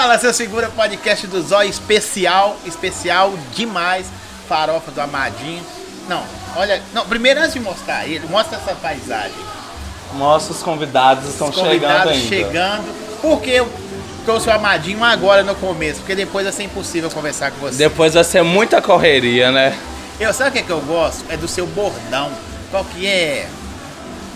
Fala, seu segura podcast do Zóio especial, especial demais. Farofa do Amadinho. Não, olha, não, primeiro antes de mostrar ele, mostra essa paisagem. Mostra os convidados estão Os convidados chegando chegando. Por que eu trouxe o Amadinho agora no começo? Porque depois vai ser impossível conversar com você. Depois vai ser muita correria, né? Eu, sabe o que, é que eu gosto? É do seu bordão. Qual que é?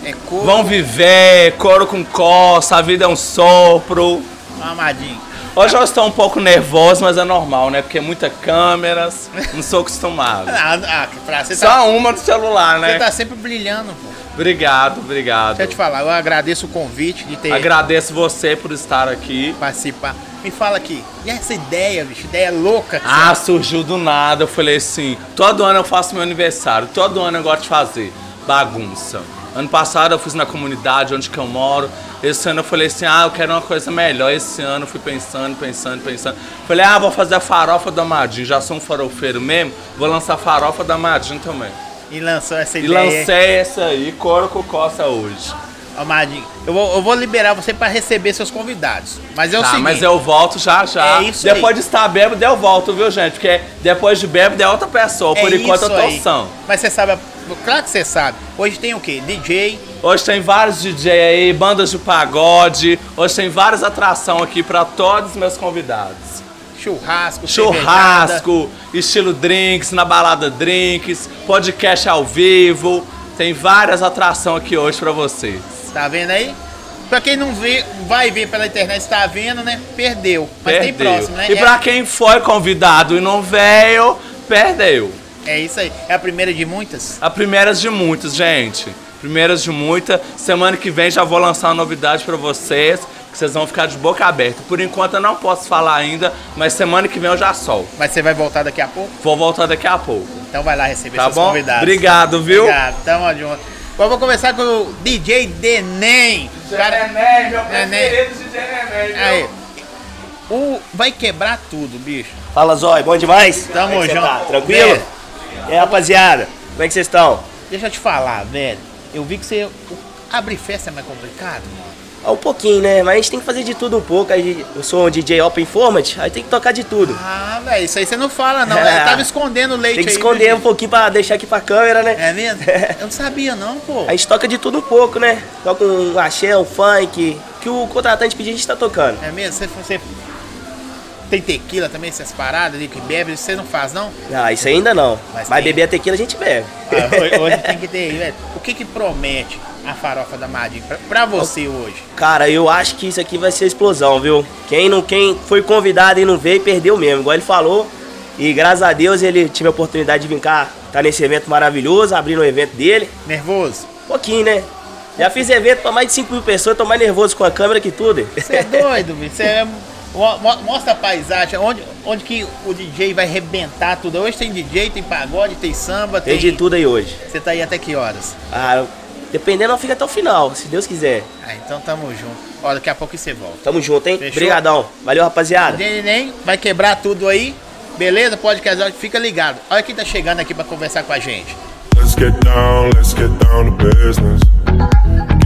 É cor. Vão viver, couro com coça, a vida é um sopro. Amadinho. Hoje eu estou um pouco nervoso, mas é normal, né? Porque muitas câmeras, não sou acostumado. Ah, ah, pra, você, tá, Só uma do celular, você né? tá sempre brilhando, pô. Obrigado, obrigado. Deixa eu te falar, eu agradeço o convite de ter Agradeço você por estar aqui. participar. Me fala aqui, e essa ideia, bicho? Ideia louca? Ah, surgiu do nada. Eu falei assim: todo ano eu faço meu aniversário, todo ano eu gosto de fazer bagunça. Ano passado eu fiz na comunidade onde que eu moro. Esse ano eu falei assim: ah, eu quero uma coisa melhor. Esse ano eu fui pensando, pensando, pensando. Falei: ah, vou fazer a farofa do Amadinho. Já sou um farofeiro mesmo, vou lançar a farofa do Amadinho também. E lançou essa E ideia. lancei essa aí, couro com coça hoje. Amadinho, eu vou, eu vou liberar você pra receber seus convidados. Mas é o tá, seguinte. mas eu volto já já. É isso aí. depois de estar bêbado, eu volto, viu, gente? Porque depois de bêbado é outra pessoa. é Por enquanto eu tô aí. são. Mas você sabe, claro que você sabe. Hoje tem o quê? DJ, Hoje tem vários DJ aí, bandas de pagode. Hoje tem várias atrações aqui pra todos os meus convidados. churrasco, cervejada. Churrasco, estilo drinks, na balada drinks, podcast ao vivo. Tem várias atrações aqui hoje pra vocês. Tá vendo aí? Pra quem não vê, vai ver pela internet, está vendo, né? Perdeu. Mas tem Perdeu. próximo, né? E É- pra quem foi convidado e não veio, perdeu. É isso aí. É a primeira de muitas? A primeiras de muitas, gente. Primeiras de muita. Semana que vem já vou lançar uma novidade pra vocês, que vocês vão ficar de boca aberta. Por enquanto eu não posso falar ainda, mas semana que vem eu já solto. Mas você vai voltar daqui a pouco? Vou voltar daqui a pouco. Então vai lá receber Tá seus bom? convidados. Obrigado, viu? Obrigado, tamo junto. Eu vou começar com o DJ Denem. Cara, Neném, meu preferido de Neném, viu? aí. O, vai quebrar tudo, bicho. Fala Zói, bom demais? Tamo é junto. Tá? Tranquilo? E aí, rapaziada, como é que vocês estão? Deixa eu te falar, velho. Eu vi que você. Abrir festa é mais complicado, mano. Ah, Um pouquinho, né? Mas a gente tem que fazer de tudo um pouco. Aí eu sou um DJ Open Format, aí tem que tocar de tudo. Ah, velho, isso aí você não fala, não. É. Eu tava escondendo o leite Tem que aí, esconder um pouquinho pra deixar aqui pra câmera, né? É mesmo? Eu não sabia, não, pô. A gente toca de tudo um pouco, né? Toca um axé, um funk. Que o contratante pedir, a gente tá tocando. É mesmo? Você, você tem tequila também, essas paradas ali que bebe, você não faz, não? Ah, isso ainda não. Mas Mas, tem. beber a tequila a gente bebe. Ah, hoje, tem que ter aí, velho. O que que promete a farofa da Madinha pra, pra você hoje? Cara, eu acho que isso aqui vai ser explosão, viu? Quem não quem foi convidado e não veio, perdeu mesmo, igual ele falou. E graças a Deus ele tive a oportunidade de vir cá, tá nesse evento maravilhoso, abrindo o evento dele. Nervoso? Pouquinho, né? Já fiz evento pra mais de 5 mil pessoas, tô mais nervoso com a câmera que tudo. Você é doido, bicho. Você é... mo- mo- Mostra a paisagem, onde, onde que o DJ vai arrebentar tudo. Hoje tem DJ, tem pagode, tem samba, tem... Tem de tudo aí hoje. Você tá aí até que horas? Ah, dependendo, eu fico até o final, se Deus quiser. Ah, então tamo junto. Ó, daqui a pouco você volta. Tamo junto, hein? Fechou? Obrigadão. Valeu, rapaziada. Nem vai quebrar tudo aí. Beleza? Pode casar, fica ligado. Olha quem tá chegando aqui pra conversar com a gente. Let's get down, let's get down to business.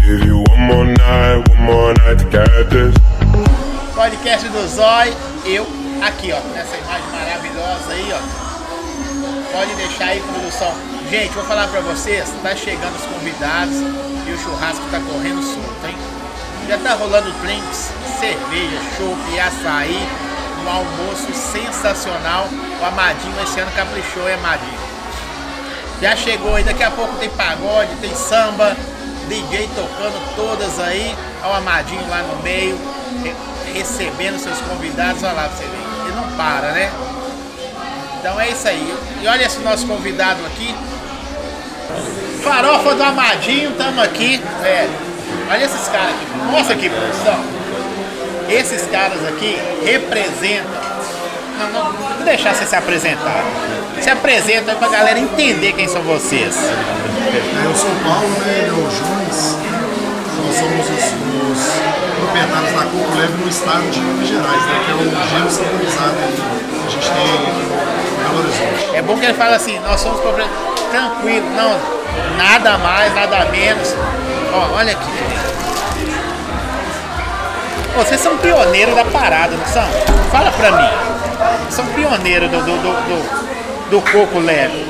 Give you one more night, one more night to get this. Podcast do Zói, eu aqui, ó, nessa imagem maravilhosa aí, ó. Pode deixar aí, produção. Gente, vou falar pra vocês, tá chegando os convidados e o churrasco tá correndo solto, hein? Já tá rolando drinks, cerveja, chopp, açaí, um almoço sensacional. O Amadinho esse ano caprichou, hein, Amadinho? Já chegou aí, daqui a pouco tem pagode, tem samba, DJ tocando todas aí, o Amadinho lá no meio, recebendo seus convidados, olha lá pra você ver, ele não para, né? Então é isso aí. E olha esse nosso convidado aqui. Farofa do Amadinho, tamo aqui, velho. Olha esses caras aqui. Mostra aqui, produção. Esses caras aqui representam. Não, não, vou deixar você se apresentar. Se apresenta aí pra galera entender quem são vocês. É, Eu sou o Paulo, né? Ele é o Juiz. Nós somos os, os proprietários da Coco Leve no estado de Minas Gerais, né? Que é o gelo saborizado que a gente tem em Belo Horizonte. É bom que ele fala assim, nós somos proprietários. Tranquilo, não, nada mais, nada menos. Ó, olha aqui. vocês são pioneiros da parada, não são? Fala pra mim. São pioneiros do, do, do, do, do coco leve.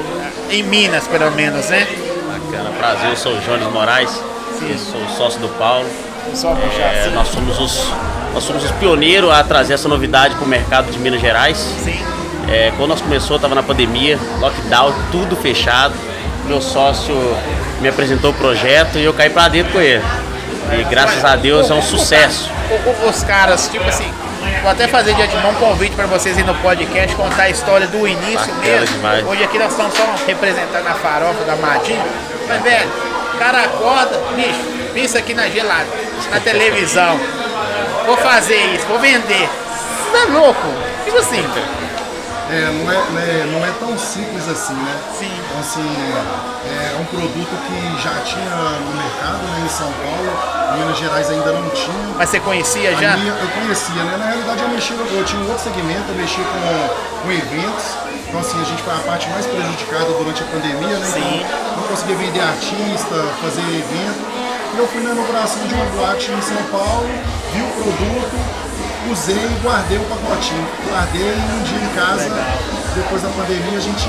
Em Minas, pelo menos, né? Bacana, prazer, eu sou o Jones Moraes, eu sou sócio do Paulo. Só puxar É, assim. nós, somos os, nós somos os pioneiros a trazer essa novidade para o mercado de Minas Gerais. Sim. É, quando nós começou, estava na pandemia, lockdown, tudo fechado. Meu sócio me apresentou o projeto e eu caí para dentro com ele. E graças a Deus é um sucesso. Os caras, tipo assim, vou até fazer de antemão um convite para vocês ir no podcast, contar a história do início Bacana mesmo. demais. Hoje aqui nós estamos só representando a farofa da Madinha. Mas, velho, o cara acorda, bicho, pensa aqui na gelada, na televisão. Vou fazer isso, vou vender. Você tá louco? Tipo assim, É, não, é, não, é, não é tão simples assim, né? Sim. Então, assim, é um produto que já tinha no mercado, né, em São Paulo, em Minas Gerais ainda não tinha. mas você conhecia já? minha- eu conhecia, né? Na realidade eu mexia, eu tinha um outro segmento, eu mexia com, com eventos. Então assim, a gente foi a parte mais prejudicada durante a pandemia, né? Sim. Então não conseguia vender artista, fazer evento. Eu fui na inauguração de uma boate em São Paulo, vi o produto, usei e guardei o pacotinho. Guardei um dia em casa, depois da pandemia a gente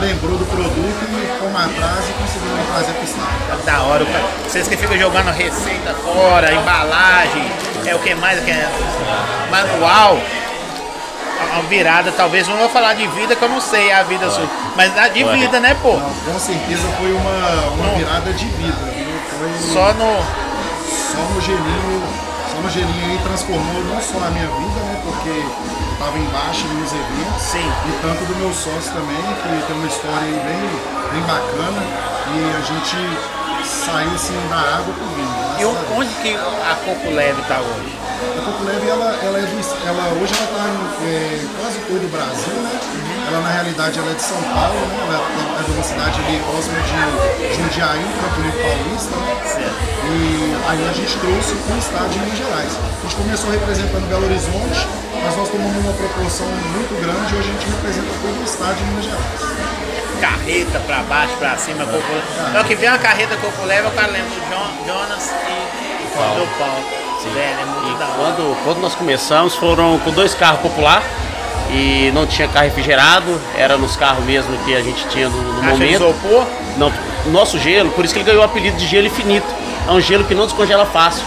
lembrou do produto e fomos atrás e conseguimos trazer para o estado. Da hora, cara- vocês que ficam jogando receita fora, embalagem, é o que mais que é manual. A a virada, talvez não vou falar de vida que eu não sei a vida sua, mas a de vida, né, pô? Não, com certeza foi uma, uma virada de vida. Foi Só no só no gelinho, só no gelinho aí transformou não só a minha vida, né? Porque eu tava embaixo nos eventos. Sim. E tanto do meu sócio também, que tem uma história aí bem, bem bacana. E a gente saiu assim da água pro vinho. e onde que a Coco Leve tá hoje? A Coco Leve, ela, ela é ela, hoje ela está em é, quase todo o Brasil, né? Ela na realidade ela é de São Paulo, né? Ela é de uma cidade ali próxima de Jundiaí, Campo Limpo Paulista, né? E aí a gente trouxe para o estado de Minas Gerais. A gente começou representando Belo Horizonte, mas nós tomamos uma proporção muito grande e hoje a gente representa todo o estado de Minas Gerais. Carreta pra baixo, pra cima, Coco Leve. Então que vem uma carreta Coco Leve, o cara lembra do Jon- Jonas e Paulo. do Paulo. Velho, é muito da hora. Quando, quando nós começamos, foram com dois carros popular e não tinha carro refrigerado, era nos carros mesmo que a gente tinha no, no momento. isopor, Não, o nosso gelo, por isso que ele ganhou o apelido de gelo infinito. É um gelo que não descongela fácil.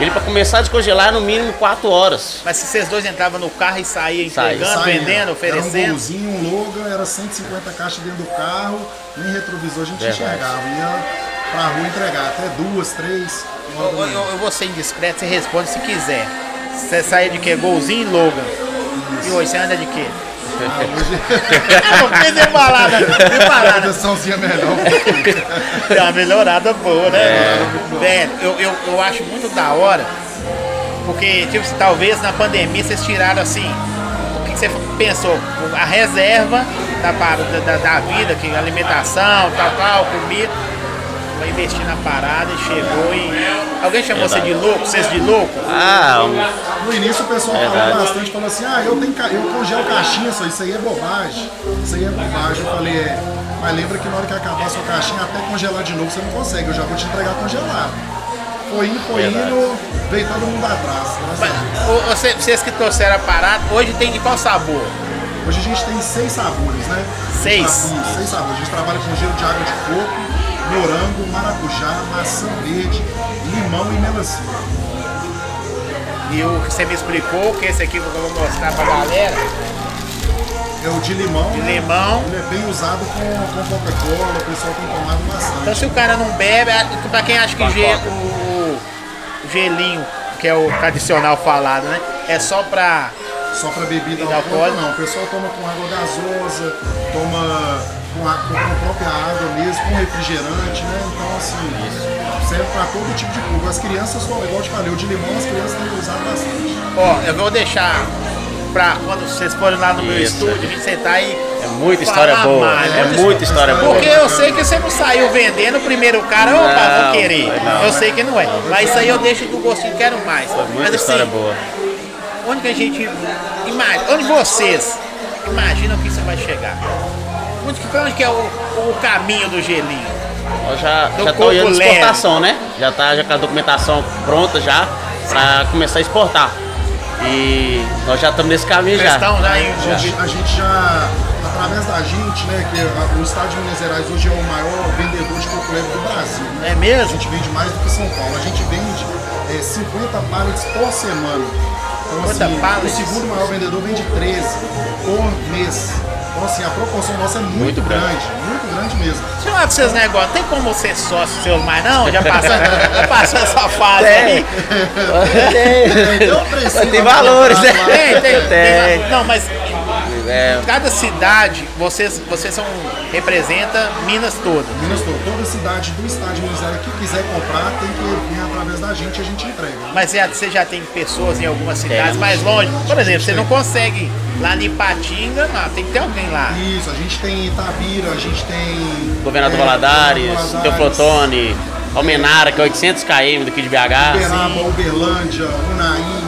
Ele para começar a descongelar é no mínimo 4 horas. mas se vocês dois entravam no carro e saíam Saía. entregando, Saía. vendendo, Era um oferecendo. golzinho, um Logan, era 150 caixas dentro do carro, nem retrovisor a gente Verdade. enxergava. Ia pra rua entregar, até duas, três Eu, eu- eu vou ser indiscreto, você responde se quiser. Você saía de quê? Golzinho e Logan. E hoje você anda de quê? Ah, hoje não fez embalada, a embalada. produçãozinha melhor. Deu uma melhorada boa, né? Velho, eu, eu, eu acho muito da hora, porque, tipo, talvez na pandemia vocês tiraram assim, o que que você pensou? A reserva da, da, da vida, que alimentação, tal, tal, comida, vai investir na parada e chegou e. Alguém chamou você de louco? Vocês de louco? Ah, um- No início o pessoal Verdade. falou bastante, falou assim, ah, eu, tenho, ca- eu congelo caixinha, só isso aí é bobagem. Isso aí é bobagem. Eu falei, é, mas lembra que na hora que acabar a sua caixinha, até congelar de novo você não consegue, eu já vou te entregar congelado. Foi indo, foi Verdade. indo, veio todo mundo atrás. Mas, vocês que trouxeram a parada, hoje tem de qual sabor? Hoje a gente tem seis sabores, né? Seis? Seis sabores. A gente trabalha com gelo de água de coco, morango, maracujá, maçã verde, limão e melancia. E o que você me explicou, que esse aqui que eu vou mostrar pra galera, É o de limão. de né? limão. Ele é bem usado com, com Coca-Cola, o pessoal tem tomado bastante. Então se o cara não bebe, pra quem acha que ge- o, o gelinho, que é o tradicional falado, né? É só pra. Só para bebida alcoólica? não. O pessoal toma com água gasosa, toma com a, com a própria água mesmo, com refrigerante, né? Então assim, serve para todo tipo de público. As crianças, igual eu te falei, o de limão as crianças têm usado bastante. Ó, eu vou deixar pra quando vocês forem lá no meu Isso. estúdio, a gente sentar aí. é muita história boa. mais, É muita muita história boa. Porque eu sei que você não saiu vendendo o primeiro cara, opa, Não, vou querer. não. eu sei que não é. Mas isso aí eu deixo do gostinho, quero mais. Muita Mas assim, história boa. onde que a gente imagina, onde vocês imaginam que isso vai chegar? Onde que, onde que é o, o caminho do gelinho? Nós já Do já tá olhando leve. exportação, né? Já tá já com a documentação pronta já. para começar a exportar. E nós já estamos nesse caminho já. estão já A gente, a gente já, através da gente, né, que a- o estado de Minas Gerais hoje é o maior vendedor de coco leve do Brasil. né? É A mesmo? gente vende mais do que São Paulo. A gente vende é, 50 pallets por semana. Então, 50 assim, pallets? o segundo maior vendedor vende 13 por mês. Então, assim, a proporção nossa é muito, Muito grande. grande, muito grande mesmo. Deixa eu falar com seus negócios. Tem como ser sócio seu mais não? Já passou, já passou essa fase aí? Então, precisa Tem valores, né? Tem, tem, tem. Tem. Não, mas É, cada cidade, vocês, vocês são, representa Minas toda. Minas toda, toda cidade do estado de Minas Gerais que quiser comprar tem que vir através da gente e a gente entrega. Mas você- você já tem pessoas em algumas cidades mais longe. Por exemplo, você não consegue lá em Ipatinga, não, tem que ter alguém lá. Isso, a gente tem Itabira, a gente tem. Governador é, Valadares, Governador Teoflotone, Almenara, que é 800 km daqui de BH. Uberaba, Uberlândia, Unaí.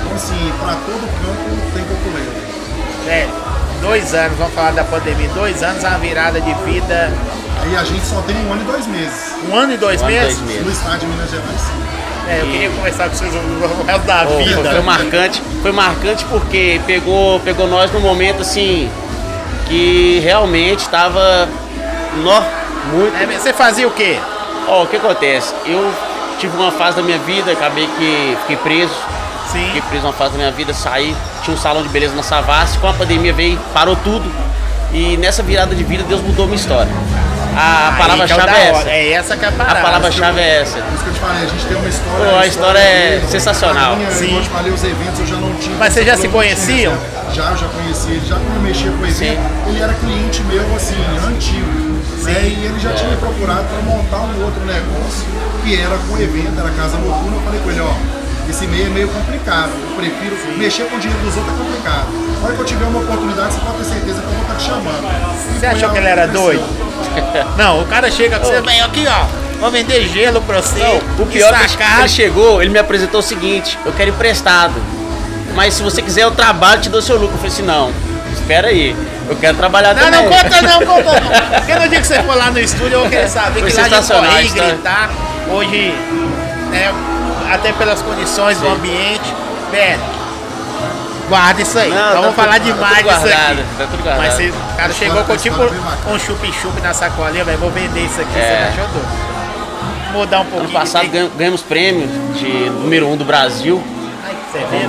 Então, assim, para todo campo tem coculeiro. É, dois anos, vamos falar da pandemia, dois anos é uma virada de vida. Aí a gente só tem um ano e dois meses. Um ano e dois Um ano e meses? dois meses. No estado de Minas Gerais. É, eu queria conversar com vocês o resto da Pô, vida. foi, foi marcante, foi marcante porque pegou, pegou nós num momento assim que realmente estava nó, muito. É, você fazia o quê? Ó, o que acontece? Eu tive uma fase da minha vida, acabei que fiquei preso. Sim. Fiquei preso uma fase da minha vida, saí, tinha um salão de beleza na Savassi, com a pandemia veio, parou tudo. E nessa virada de vida Deus mudou minha história. A Aí palavra-chave que é o é essa. É essa que é a A parada. palavra-chave é essa. Por isso que eu te falei, a gente tem uma história. Pô, a história é sensacional. A minha, Sim. Eu te falei, os eventos eu já não tinha. Mas vocês já se conheciam? Já, eu já conheci ele. Já quando eu mexia com o evento, Sim. ele era cliente meu, assim, antigo. Né? E ele já tinha me procurado para montar um outro negócio, que era com evento, era casa noturna. Eu falei com ele, ó. Esse meio é meio complicado. Eu prefiro mexer com o dinheiro dos outros é complicado. Na hora que eu tiver uma oportunidade, você pode ter certeza que eu vou estar te chamando. Você achou que ele era doido? Não, o cara chega com você, vem aqui ó, vou vender gelo pra você. Não, o pior é que ele chegou, ele me apresentou o seguinte, eu quero emprestado. Mas se você quiser eu trabalho, te dou seu lucro. Eu falei assim, não, espera aí, eu quero trabalhar Não, também. não conta não, conta não. Porque no dia que você for lá no estúdio, eu vou querer saber Foi que lá e história. gritar. Hoje, né, até pelas condições do ambiente, velho, guarda isso aí. Não, Não, tá vamos tudo- falar tá demais tudo disso guardado, aqui. tá tudo guardado. Mas você, o cara chegou com tipo um chup-chup na sacolinha, velho, vou vender isso aqui, É. você me ajudou. Mudar um pouquinho. Ano passado tem- ganhamos, ganhamos prêmio de número um do Brasil. Ai, que você vê, velho.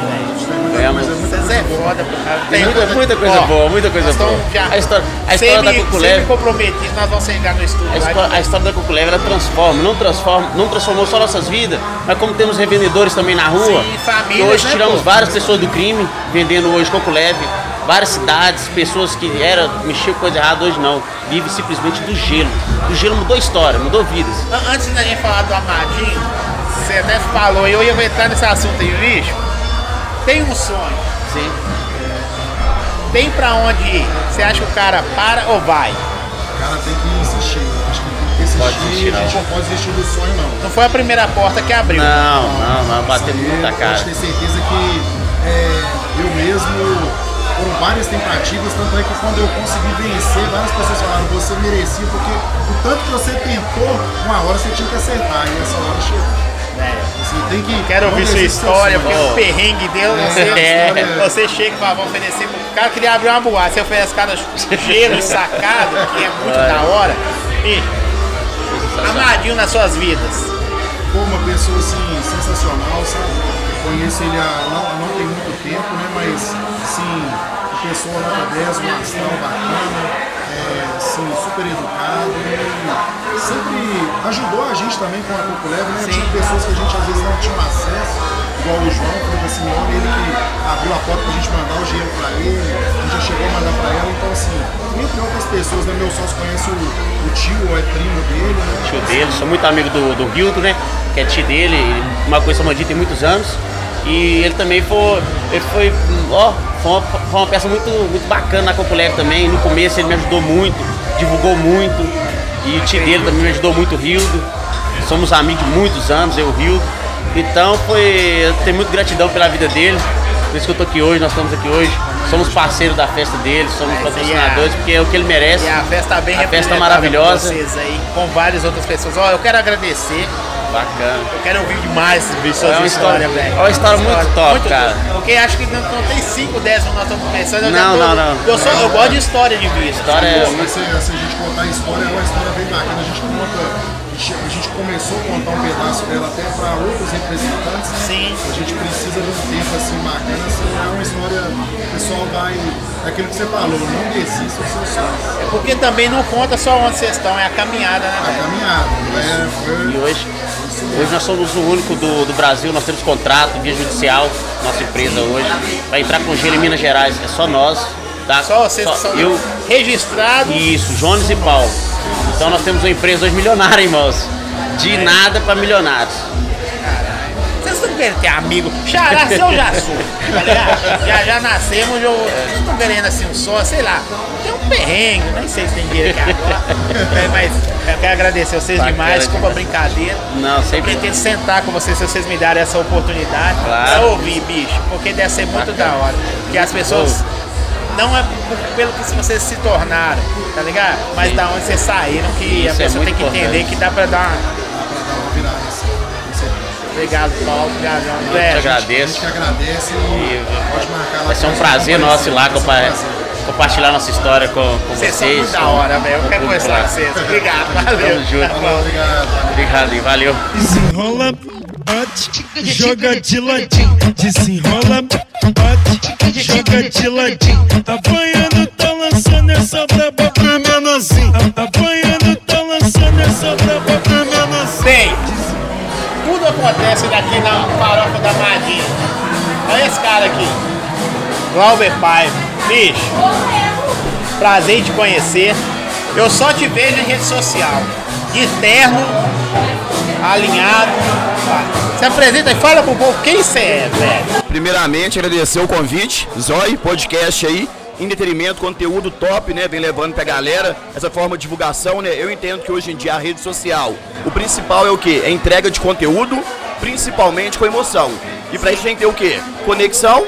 Vocês é foda. Tem muita, muita coisa Ó, boa, muita coisa boa. A história, a história da Cuculeve. semi-comprometidos, nós vamos chegar no estúdio A história, a história da Cuculeve ela transforma, não transforma, não transformou só nossas vidas, mas como temos revendedores também na rua. Sim, famílias, hoje né, tiramos pô? várias pessoas do crime, vendendo hoje Coculeve, várias cidades, pessoas que era mexer com coisa errada, hoje não. Vive simplesmente do gelo. O gelo mudou história, mudou vidas. An- Antes da gente falar do Amadinho, você até falou, eu ia entrar nesse assunto aí, bicho. Tem um sonho, Tem pra onde ir. Você acha que o cara para ou vai? O cara tem que insistir. Eu Acho que tem que insistir. Pode desistir, a gente não. pode desistir do sonho, não. Não foi a primeira porta que abriu. Não, não, não, aí, muita cara. Pode ter certeza que é, eu mesmo, foram várias tentativas, tanto é que quando eu consegui vencer, várias pessoas falaram, você merecia, porque o tanto que você tentou, uma hora você tinha que acertar, e essa hora chegou. É. Assim, tem que, Quero ouvir sua história, porque o perrengue deu, você, É. você chega e fala, vamos oferecer. pro- O cara queria abrir uma boate, você oferece cada gelo sacado, que é muito da hora. E Amadinho nas suas vidas. Foi uma pessoa assim, sensacional, sabe? Conheço ele há não, não tem muito tempo, né? Mas sim, pessoa nota 10, um astral bacana, é, assim, super educado e sempre ajudou a gente também com a Coco Leve, né? Tinha pessoas que a gente às vezes não tinha acesso, igual o João, foi da Simeone, ele que abriu a porta pra gente mandar o dinheiro pra ele, a gente já chegou a mandar pra ela, então assim, entre outras pessoas, né? Meu sócio conhece o, o tio, é primo dele, né? tio dele, sou muito amigo do, do Hilton, né? Que é tio dele, uma coisa Samadinha tem muitos anos. E ele também foi, ele foi, ó, foi uma, foi uma peça muito, muito bacana na Copuleve também. No começo ele me ajudou muito, divulgou muito. E o tio dele também me ajudou muito, o Hildo. Somos amigos de muitos anos, eu e o Hildo. Então foi, eu tenho muita gratidão pela vida dele. Por isso que eu tô aqui hoje, nós estamos aqui hoje. Somos parceiros da festa dele, somos a- patrocinadores, porque é o que ele merece. E a festa tá bem A festa maravilhosa. vocês aí, com várias outras pessoas. Ó, eu quero agradecer, Bacana. Eu quero ouvir demais suas É uma histórias, história- velho. é uma história muito top, cara. Porque acho que não, não tem 5, 10 quando nós estamos começando. Não, não, não. Eu, só, eu gosto de história de vida. História é muito mas se, se a gente contar a história, é uma história bem bacana. A gente conta. A gente, começou a contar um pedaço dela até para outros representantes. Sim. A gente precisa de um tempo assim bacana. Assim, é uma história. O pessoal vai. É aquilo que você falou, não desista dos seus sonhos. É porque também não conta só onde vocês estão, é a caminhada, né, A velho? caminhada. É, E foi, hoje, hoje nós somos o único do, do Brasil, nós temos contrato, via judicial, nossa empresa hoje, para entrar com gelo em Minas Gerais. É só nós, tá? Só vocês que são eu, registrados. Isso, Jones e Paulo. Então nós temos uma empresa hoje milionária, irmãos. De nada para milionários. Vocês não querem ter amigo. Xará, se eu já sou. Tá ligado? Já, já nascemos, eu, estão querendo assim um só, sei lá. Tem um perrengue, nem sei se tem dinheiro aqui agora. É, mas eu quero agradecer vocês Bacana demais, desculpa a brincadeira. Não, Eu sempre. pretendo sentar com vocês se vocês me darem essa oportunidade Claro. pra ouvir, bicho, porque deve ser muito da hora. Porque as pessoas não é pelo que vocês se tornaram, tá ligado? Mas Sim. da onde vocês saíram, que a Isso é pessoa tem muito que entender importante. que dá pra dar uma. Obrigado, Paulo. Obrigado, Eu te André. A agradeço. gente que agradece e pode marcar lá. Vai ser um pra prazer nosso ir lá compa- compartilhar nossa história com, com Vocês são vocês. muito da hora, velho. Eu quero conversar com vocês. Obrigado, valeu. Tamo junto. Tá obrigado. Obrigado e valeu. Desenrola, bate, joga de ladinho. Desenrola, bate, joga de ladinho. Apanhando, tá lançando essa braba pra menorzinho. Apanhando, tá lançando essa braba pra acontece daqui na farofa da Madinha. Olha esse cara aqui. Glauber Paiva. Bicho, prazer te conhecer. Eu só te vejo em rede social. De terno, alinhado. Se apresenta e fala pro povo quem você é, velho. Primeiramente, agradecer o convite, Zói, podcast aí, entretenimento, conteúdo top, né? Vem levando pra galera essa forma de divulgação, né? Eu entendo que hoje em dia a rede social, o principal é o quê? É entrega de conteúdo, principalmente com emoção. E pra isso tem que ter o quê? Conexão,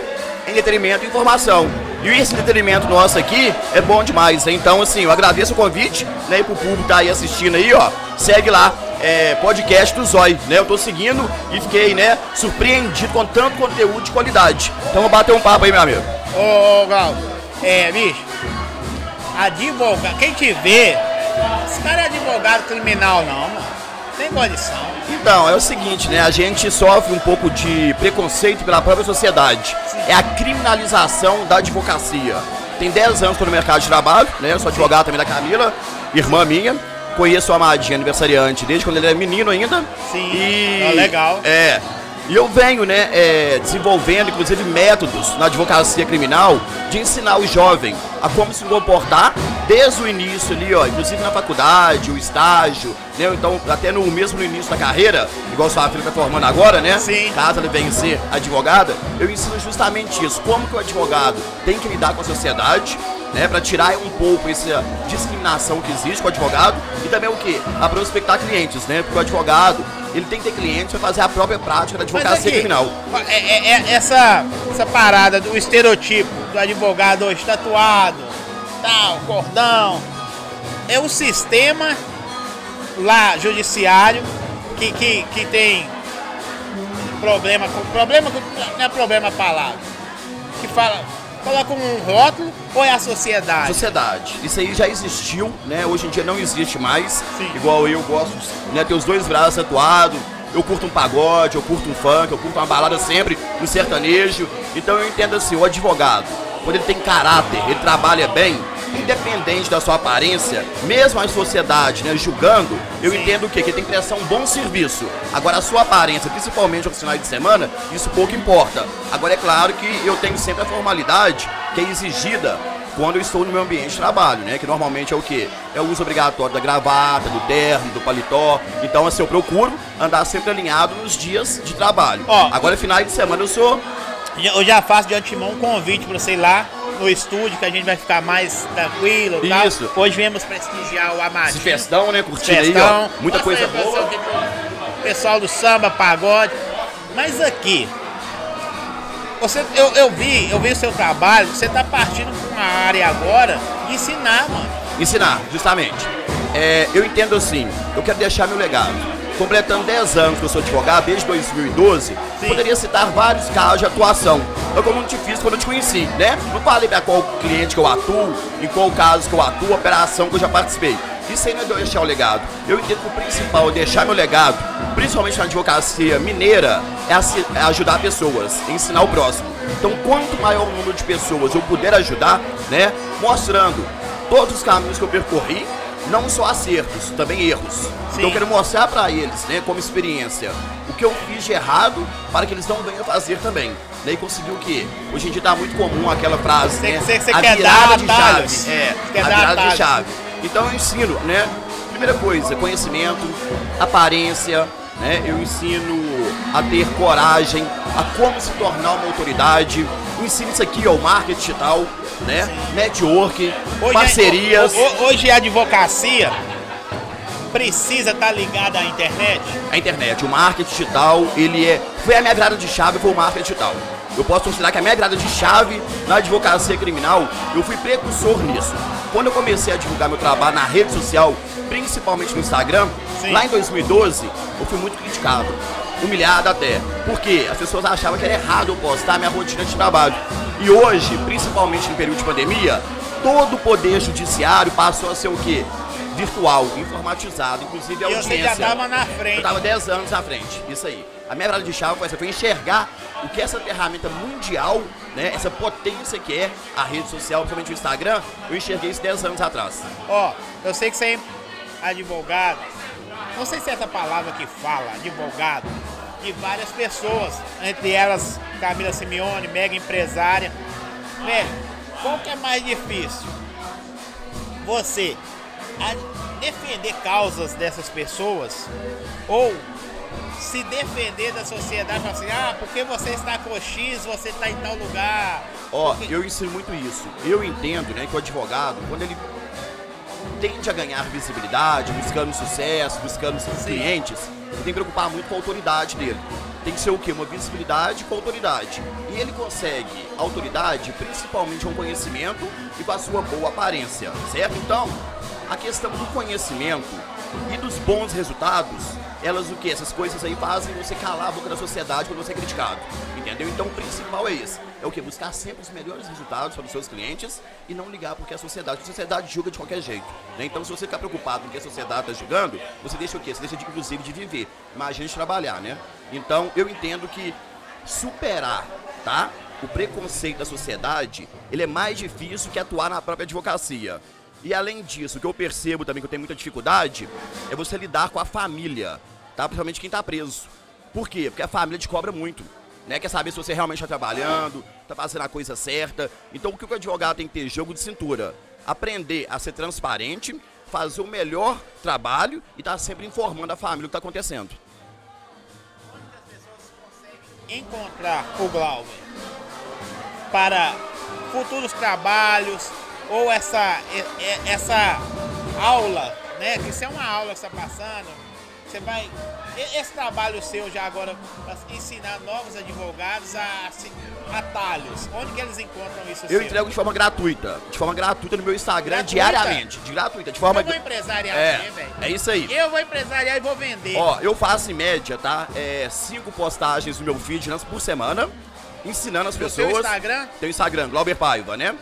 entretenimento e informação. E esse entretenimento nosso aqui é bom demais? Então, assim, eu agradeço o convite, né? E pro público que tá aí assistindo aí, ó. Segue lá, é, podcast do Zói, né? Eu tô seguindo e fiquei, né, surpreendido com tanto conteúdo de qualidade. Então, vou bater um papo aí, meu amigo. Ô, ô Glauber, é, bicho, advogado, quem te vê, esse cara é advogado criminal não, mano. Tem condição. Então, é o seguinte, né? A gente sofre um pouco de preconceito pela própria sociedade. É a criminalização da advocacia. Tem 10 anos que no mercado de trabalho, né? Eu sou advogado também da Camila, irmã minha. Conheço o Amadinho, aniversariante, desde quando ele era menino ainda. Sim. E... Ah, legal. É. E eu venho, né, é, desenvolvendo, inclusive, métodos na advocacia criminal de ensinar o jovem a como se comportar desde o início ali, ó, inclusive na faculdade, o estágio, né, então até no mesmo no início da carreira, igual sua filha tá formando agora, né? Sim. Caso ela venha ser advogada, eu ensino justamente isso, como que o advogado tem que lidar com a sociedade, né, para tirar um pouco essa discriminação que existe com o advogado e também o que? A prospectar clientes, né? Porque o advogado, ele tem que ter clientes para fazer a própria prática da Mas advocacia aqui, criminal. é- é- é- essa, essa parada do estereotipo do advogado hoje tatuado, tal, cordão, é o sistema lá judiciário que, que, que tem problema com. Problema com. Não é problema a palavra. Que fala. Coloca um rótulo ou é a sociedade? Sociedade. Isso aí já existiu, né? Hoje em dia não existe mais. Sim. Igual eu gosto, né? Ter os dois braços tatuados. Eu curto um pagode, eu curto um funk, eu curto uma balada sempre no sertanejo. Então eu entendo assim, o advogado, quando ele tem caráter, ele trabalha bem, independente da sua aparência, mesmo a sociedade, né, julgando, eu entendo o quê? Que tem que prestar um bom serviço. Agora a sua aparência, principalmente aos finais de semana, isso pouco importa. Agora é claro que eu tenho sempre a formalidade que é exigida quando eu estou no meu ambiente de trabalho, né? Que normalmente é o quê? É o uso obrigatório da gravata, do terno, do paletó. Então, assim, eu procuro andar sempre alinhado nos dias de trabalho. Ó. Agora, finais de semana, eu sou Eu já faço de antemão um convite para você ir lá no estúdio, que a gente vai ficar mais tranquilo tal. Isso. Hoje viemos prestigiar o esse Amadinho. festão, né? Curtindo aí, ó. Muita Mostra coisa boa. pessoal, que- Pessoal do samba, pagode. Mas aqui, você, eu, eu vi, eu vi o seu trabalho, você tá partindo para uma área agora de ensinar, mano. Ensinar, justamente. É, eu entendo assim, eu quero deixar meu legado. Completando 10 anos que eu sou advogado, desde 2012, poderia citar vários casos de atuação. Eu como não te fiz quando eu te conheci, né? Não falei pra qual cliente que eu atuo, em qual caso que eu atuo, operação que eu já participei. Isso aí não é deixar o legado. Eu entendo que o principal é deixar meu legado, principalmente na advocacia mineira, é, é ajudar pessoas, ensinar o próximo. Então, quanto maior o número de pessoas eu puder ajudar, né, mostrando todos os caminhos que eu percorri, não só acertos, também erros. Então, eu quero mostrar para eles, né, como experiência, o que eu fiz de errado para que eles não venham fazer também. Né, e conseguir o quê? Hoje em dia tá muito comum aquela frase, Você- né? você- você a quer virada dar de atalhos. chave. É, Quer a dar virada de atalhos. chave. Então eu ensino, né? Primeira coisa, conhecimento, aparência, né? Eu ensino a ter coragem, a como se tornar uma autoridade. Eu ensino isso aqui, ó, o marketing digital, né? Network, Hoje, parcerias. ho- ho- Hoje a advocacia precisa estar ligada à internet. A internet, o marketing digital, ele é. Foi a minha virada de chave, foi o marketing digital. Eu posso considerar que a minha virada de chave na advocacia criminal, eu fui precursor nisso. Quando eu comecei a divulgar meu trabalho na rede social, principalmente no Instagram, lá em 2012, eu fui muito criticado. Humilhado até. Porque as pessoas achavam que era errado eu postar minha rotina de trabalho. E hoje, principalmente no período de pandemia, todo o poder judiciário passou a ser o quê? Virtual, informatizado, inclusive a E audiência. você já tava na frente. Eu tava 10 anos à frente, isso aí. A minha virada de chave foi essa, foi enxergar o que essa ferramenta mundial, né, essa potência que é a rede social, principalmente o Instagram, eu enxerguei isso 10 anos atrás. Ó, eu sei que você é advogado. Não sei se é essa palavra que fala, advogado, de várias pessoas, entre elas Camila Simeone, mega empresária. Velho, qual que é mais difícil? Você defender causas dessas pessoas ou se defender da sociedade, falar assim, ah, porque você está com X, você está em tal lugar. Ó, eu ensino muito isso. Eu entendo, né, que o advogado, quando ele tende a ganhar visibilidade, buscando sucesso, buscando seus clientes, ele tem que preocupar muito com a autoridade dele. Tem que ser o quê? Uma visibilidade com autoridade. E ele consegue autoridade principalmente com conhecimento e com a sua boa aparência, certo? Então, a questão do conhecimento e dos bons resultados, elas o que? Essas coisas aí fazem você calar a boca da sociedade quando você é criticado. Entendeu? Então o principal é esse. É o que? Buscar sempre os melhores resultados para os seus clientes e não ligar porque a sociedade. A sociedade julga de qualquer jeito. Né? Então se você ficar preocupado com o que a sociedade está julgando, você deixa o quê? Você deixa de, inclusive de viver. Imagina de trabalhar, né? Então eu entendo que superar, tá? O preconceito da sociedade, ele é mais difícil que atuar na própria advocacia. E além disso, o que eu percebo também que eu tenho muita dificuldade é você lidar com a família, tá? Principalmente quem tá preso. Por quê? Porque a família te cobra muito. Né? Quer saber se você realmente está trabalhando, está fazendo a coisa certa. Então o que o advogado tem que ter? Jogo de cintura. Aprender a ser transparente, fazer o melhor trabalho e estar sempre informando a família o que está acontecendo. encontrar o Glauber para futuros trabalhos ou essa, essa aula, né? Que isso é uma aula que está passando, você vai. Esse trabalho seu já agora pra ensinar novos advogados a se- atalhos. Onde que eles encontram isso? Eu seu? entrego de forma gratuita. De forma gratuita no meu Instagram, Gratuita? diariamente. De gratuita, de forma. Eu vou empresariar É, velho. é isso aí. Eu vou empresariar e vou vender. Ó, eu faço em média, tá? É, cinco postagens no meu feed né, por semana, ensinando as No pessoas. Instagram? Tem o Instagram, Glauber Paiva, né?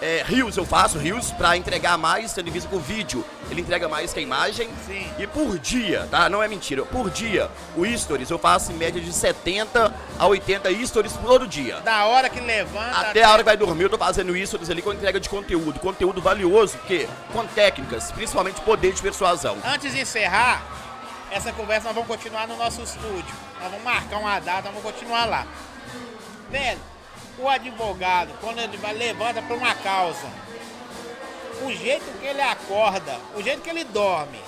É, Rios, eu faço Rios pra entregar mais, tendo em vista que o vídeo ele entrega mais que a imagem. Sim. E por dia, tá? Não é mentira. Por dia, o Stories eu faço em média de 70 a 80 Stories todo dia. Da hora que levanta Até a hora que vai dormir, eu tô fazendo isso ali com entrega de conteúdo. Conteúdo valioso, porque com técnicas, principalmente poder de persuasão. Antes de encerrar essa conversa, nós vamos continuar no nosso estúdio. Nós vamos marcar uma data, nós vamos continuar lá. Velho, o advogado, quando ele vai levanta para uma causa, o jeito que ele acorda, o jeito que ele dorme,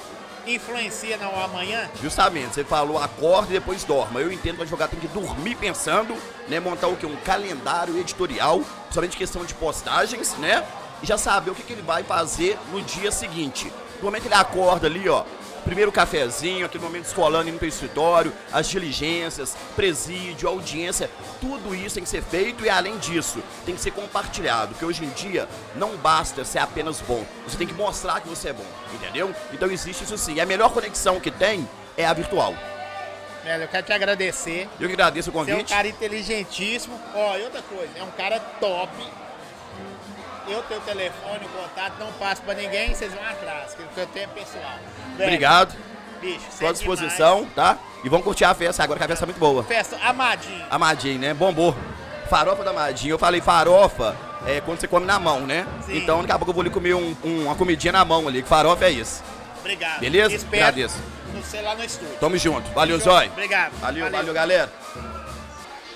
influencia no amanhã? Justamente, você falou acorda e depois dorma. Eu entendo que o advogado tem que dormir pensando, né? Montar o que? Um calendário editorial, principalmente questão de postagens, né? E já saber o que, que ele vai fazer no dia seguinte. No momento que ele acorda ali, ó, primeiro cafezinho, aquele momento escolando indo pro escritório, as diligências, presídio, audiência, tudo isso tem que ser feito e além disso, tem que ser compartilhado, porque hoje em dia não basta ser apenas bom, você tem que mostrar que você é bom, entendeu? Então existe isso sim. E a melhor conexão que tem é a virtual. Velho, eu quero te agradecer. Eu que agradeço o Você é um convite. cara inteligentíssimo. Ó, e outra coisa, é um cara top. Eu tenho telefone, o contato, não passo pra ninguém, vocês vão atrás, que o que eu tenho é pessoal. Velho, Obrigado. Bicho, Estou à é disposição, tá? E vamos curtir a festa agora, que a festa tá muito boa. demais. Festa Amadinho. Amadinho, né? Bombou. Farofa da Amadinho. Eu falei farofa é quando você come na mão, né? Sim. Então daqui a pouco eu vou ali comer um- um- uma comidinha na mão ali, que farofa é isso. Obrigado. Beleza? Espero Agradeço. Sei lá no estúdio. Tamo junto. Valeu, Zói. Obrigado. Valeu, valeu, galera.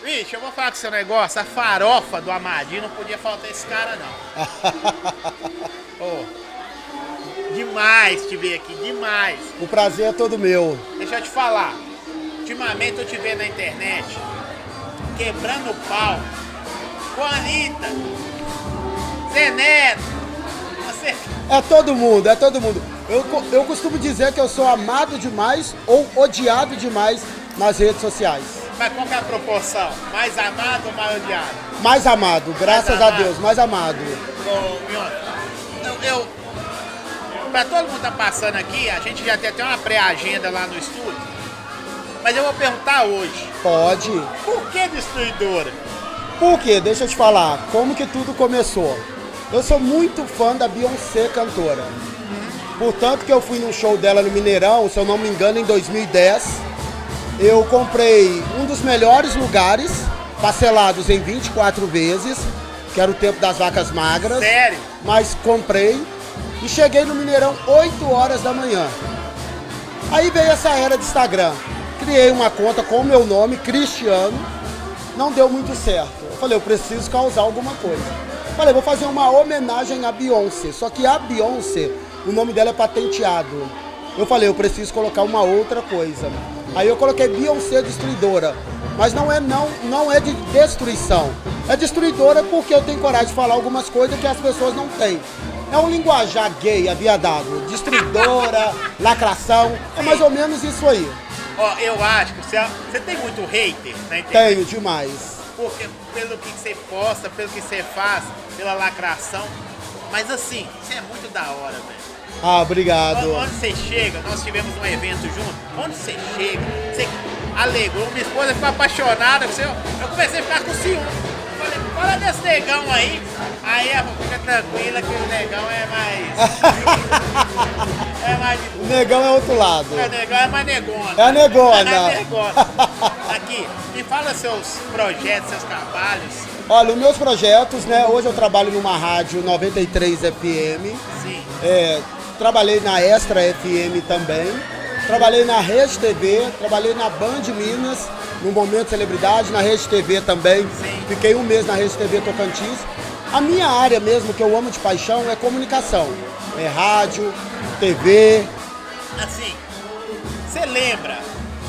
Vixe, eu vou falar com seu negócio, a farofa do Amadinho não podia faltar esse cara, não. Ô, demais te ver aqui, demais. O prazer é todo meu. Deixa eu te falar. Ultimamente eu te vendo na internet quebrando o pau com a Anitta, Zé Neto. Você. É todo mundo, é todo mundo. Eu, eu costumo dizer que eu sou amado demais ou odiado demais nas redes sociais. Mas qual que é a proporção? Mais amado ou mais odiado? Mais amado, graças Mais a amado. Deus, mais amado. Mion, eu, eu. Pra todo mundo tá passando aqui, a gente já tem até uma pré-agenda lá no estúdio. Mas eu vou perguntar hoje: Pode. por que destruidora? Por quê? Deixa eu te falar, como que tudo começou? Eu sou muito fã da Beyoncé cantora. Portanto que eu fui num show dela no Mineirão, se eu não me engano, em 2010. Eu comprei um dos melhores lugares, parcelados em 24 vezes, que era o tempo das vacas magras. Sério? Mas comprei e cheguei no Mineirão 8 horas da manhã. Aí veio essa era de Instagram. Criei uma conta com o meu nome, Cristiano. Não deu muito certo. Eu falei, eu preciso causar alguma coisa. Falei, vou fazer uma homenagem à Beyoncé. Só que a Beyoncé, o nome dela é patenteado. Eu falei, eu preciso colocar uma outra coisa. Aí eu coloquei Beyoncé Destruidora. Mas não é, não, não é de destruição. É destruidora porque eu tenho coragem de falar algumas coisas que as pessoas não têm. É um linguajar gay, aviadado. Destruidora, lacração. É mais ou menos isso aí. Ó, eu acho que você, é- você tem muito hater na internet. Tenho demais. Porque pelo que você posta, pelo que você faz, pela lacração. Mas assim, você é muito da hora, velho. Ah, obrigado. Onde você chega, nós tivemos um evento junto, onde você chega, você alegrou, minha esposa ficou apaixonada, você, eu comecei a ficar com ciúme. Eu Falei, fala desse negão aí. Aí ela fica tranquila que o negão é mais. é mais de O negão é outro lado. o negão é mais negona. É a negona. É negona. Aqui, me fala seus projetos, seus trabalhos. Olha, os meus projetos, né? Hoje eu trabalho numa rádio 93 FM. Sim. É, trabalhei na Extra FM também. Trabalhei na Rede TV, trabalhei na Band Minas, no Momento Celebridade, na Rede TV também. Fiquei um mês na Rede TV Tocantins. A minha área mesmo, que eu amo de paixão, é comunicação. É rádio, TV. Assim, você lembra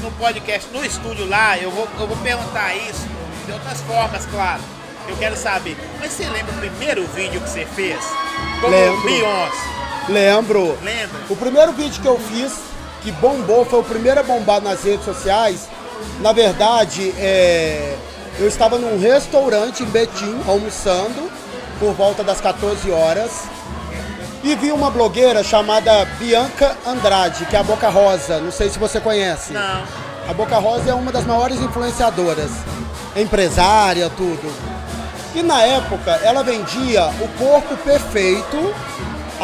no podcast, no estúdio lá, eu vou, eu vou perguntar isso de outras formas, claro. Eu quero saber. Mas você lembra o primeiro vídeo que você fez? Como Lembro. Beyoncé. Lembro. Lembra? O primeiro vídeo que eu fiz, que bombou, foi o primeiro a bombar nas redes sociais. Na verdade, é, eu estava num restaurante em Betim, almoçando, por volta das 14 horas. E vi uma blogueira chamada Bianca Andrade, que é a Boca Rosa. Não sei se você conhece. Não. A Boca Rosa é uma das maiores influenciadoras, empresária, tudo. E na época ela vendia o corpo perfeito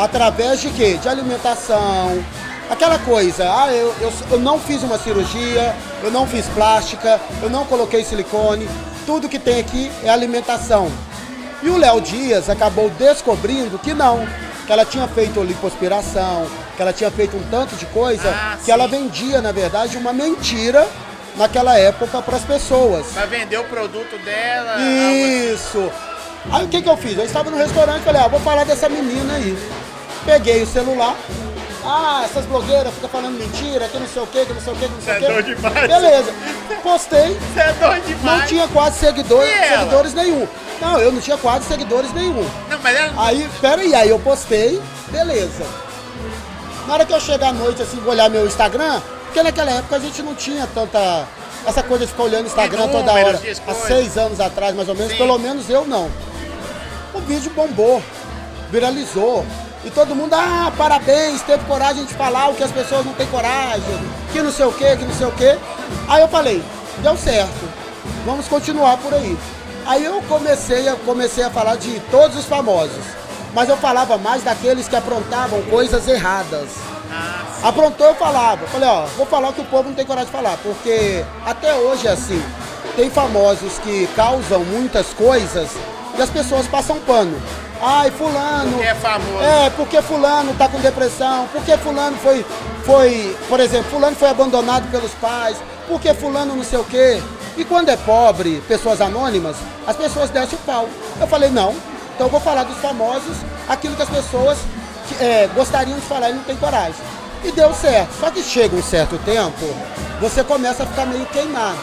através de quê? De alimentação, aquela coisa. Ah, eu, eu, eu não fiz uma cirurgia, eu não fiz plástica, eu não coloquei silicone. Tudo que tem aqui é alimentação. E o Léo Dias acabou descobrindo que não, que ela tinha feito lipoaspiração, que ela tinha feito um tanto de coisa, Ah, que sim. ela vendia, na verdade, uma mentira naquela época para as pessoas. Pra vender o produto dela. assim. Isso. Aí o que, que eu fiz? Eu estava no restaurante e falei, ah, vou falar dessa menina aí. Peguei o celular. Ah, essas blogueiras ficam falando mentira, que não sei o que, que não sei o que, que não sei o que. é doido demais. Beleza. Postei. Você é doido demais. Não tinha quase seguidores, seguidores nenhum. Não, eu não tinha quase seguidores nenhum. Não, mas ela. Aí, pera aí, aí eu postei, beleza. Na hora que eu chegar à noite, assim, vou olhar meu Instagram, porque naquela época a gente não tinha tanta. Essa coisa de ficar olhando o Instagram De toda números, hora. Há seis anos atrás, mais ou menos, Sim. pelo menos eu não. O vídeo bombou, viralizou. E todo mundo, ah, parabéns, teve coragem de falar o que as pessoas não têm coragem. que não sei o que, que não sei o que. Aí eu falei, deu certo, vamos continuar por aí. Aí eu comecei, a- comecei a falar de todos os famosos, mas eu falava mais daqueles que aprontavam coisas erradas. Aprontou, eu falava. Falei, ó, vou falar o que o povo não tem coragem de falar, porque até hoje é assim. Tem famosos que causam muitas coisas e as pessoas passam pano. Ai, fulano. Porque é famoso. É, porque fulano tá com depressão, porque fulano foi, foi, por exemplo, fulano foi abandonado pelos pais, porque fulano não sei o quê. E quando é pobre, pessoas anônimas, as pessoas descem o pau. Eu falei, não, então eu vou falar dos famosos, aquilo que as pessoas é, gostariam de falar e não tem coragem. E deu certo. Só que chega um certo tempo, você começa a ficar meio queimado.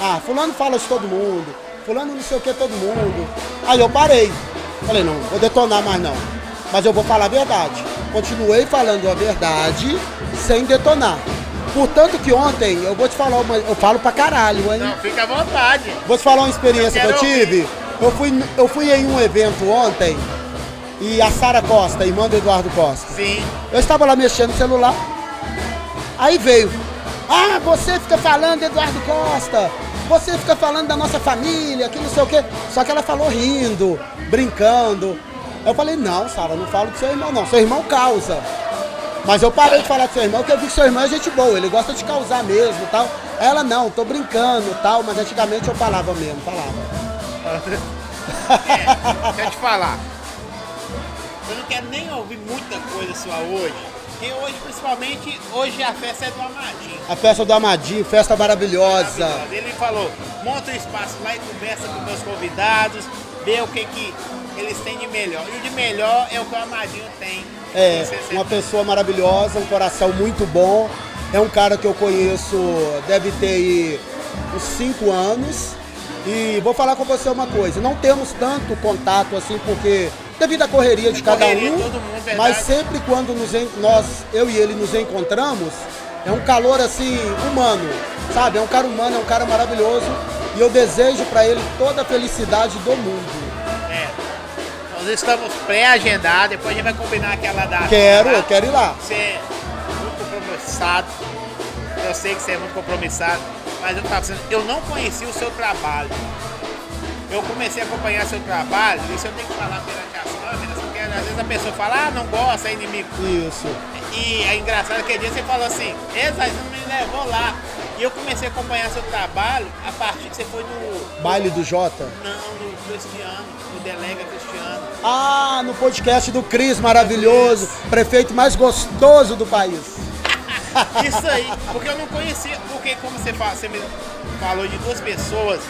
Ah, fulano fala de todo mundo, fulano não sei o que todo mundo. Aí eu parei. Falei, não, vou detonar mais não. Mas eu vou falar a verdade. Continuei falando a verdade sem detonar. Portanto que ontem, eu vou te falar, uma, eu falo pra caralho, hein? Não, fica à vontade. Vou te falar uma experiência que Eu eu quero tive. Eu fui, eu fui em um evento ontem e a Sara Costa, irmã do Eduardo Costa. Sim. Eu estava lá mexendo no celular. Aí veio. Ah, você fica falando Eduardo Costa. Você fica falando da nossa família, que não sei o quê. Só que ela falou rindo, brincando. Eu falei, não, Sara, não falo do seu irmão, não. Seu irmão causa. Mas eu parei de falar do seu irmão, porque eu vi que seu irmão é gente boa, ele gosta de causar mesmo e tal. Ela não, tô brincando e tal, mas antigamente eu falava mesmo, falava. É, deixa eu te falar. Eu não quero nem ouvir muita coisa sua hoje. Porque hoje, principalmente, hoje a festa é do Amadinho. A festa do Amadinho, festa maravilhosa. Ele falou, monta um espaço lá e conversa com meus convidados, vê o que, que eles têm de melhor. E o de melhor é o que o Amadinho tem. É, uma pessoa maravilhosa, um coração muito bom. É um cara que eu conheço, deve ter aí uns 5 anos. E vou falar com você uma coisa, não temos tanto contato assim, porque devido à correria de cada correria, um, mundo, verdade. mas sempre quando nos, nós, eu e ele nos encontramos, é um calor assim, humano, sabe? É um cara humano, é um cara maravilhoso. E eu desejo pra ele toda a felicidade do mundo. É. Nós estamos pré-agendados, depois a gente vai combinar aquela data. Quero, tá? eu quero ir lá. Você é muito compromissado. Eu sei que você é muito compromissado. Mas eu tava dizendo, eu não conhecia o seu trabalho. Eu comecei a acompanhar seu trabalho, isso eu tenho que falar porque às vezes a pessoa fala, ah, não gosta, é inimigo. Isso. E é engraçado que dia você falou assim, não me levou lá. E eu comecei a acompanhar seu trabalho a partir que você foi no. Baile do Jota. Não, no Cristiano, no Delega Cristiano. Ah, no podcast do Cris, maravilhoso, prefeito mais gostoso do país. Isso aí, porque eu não conhecia, porque como você, fala, você me falou de duas pessoas,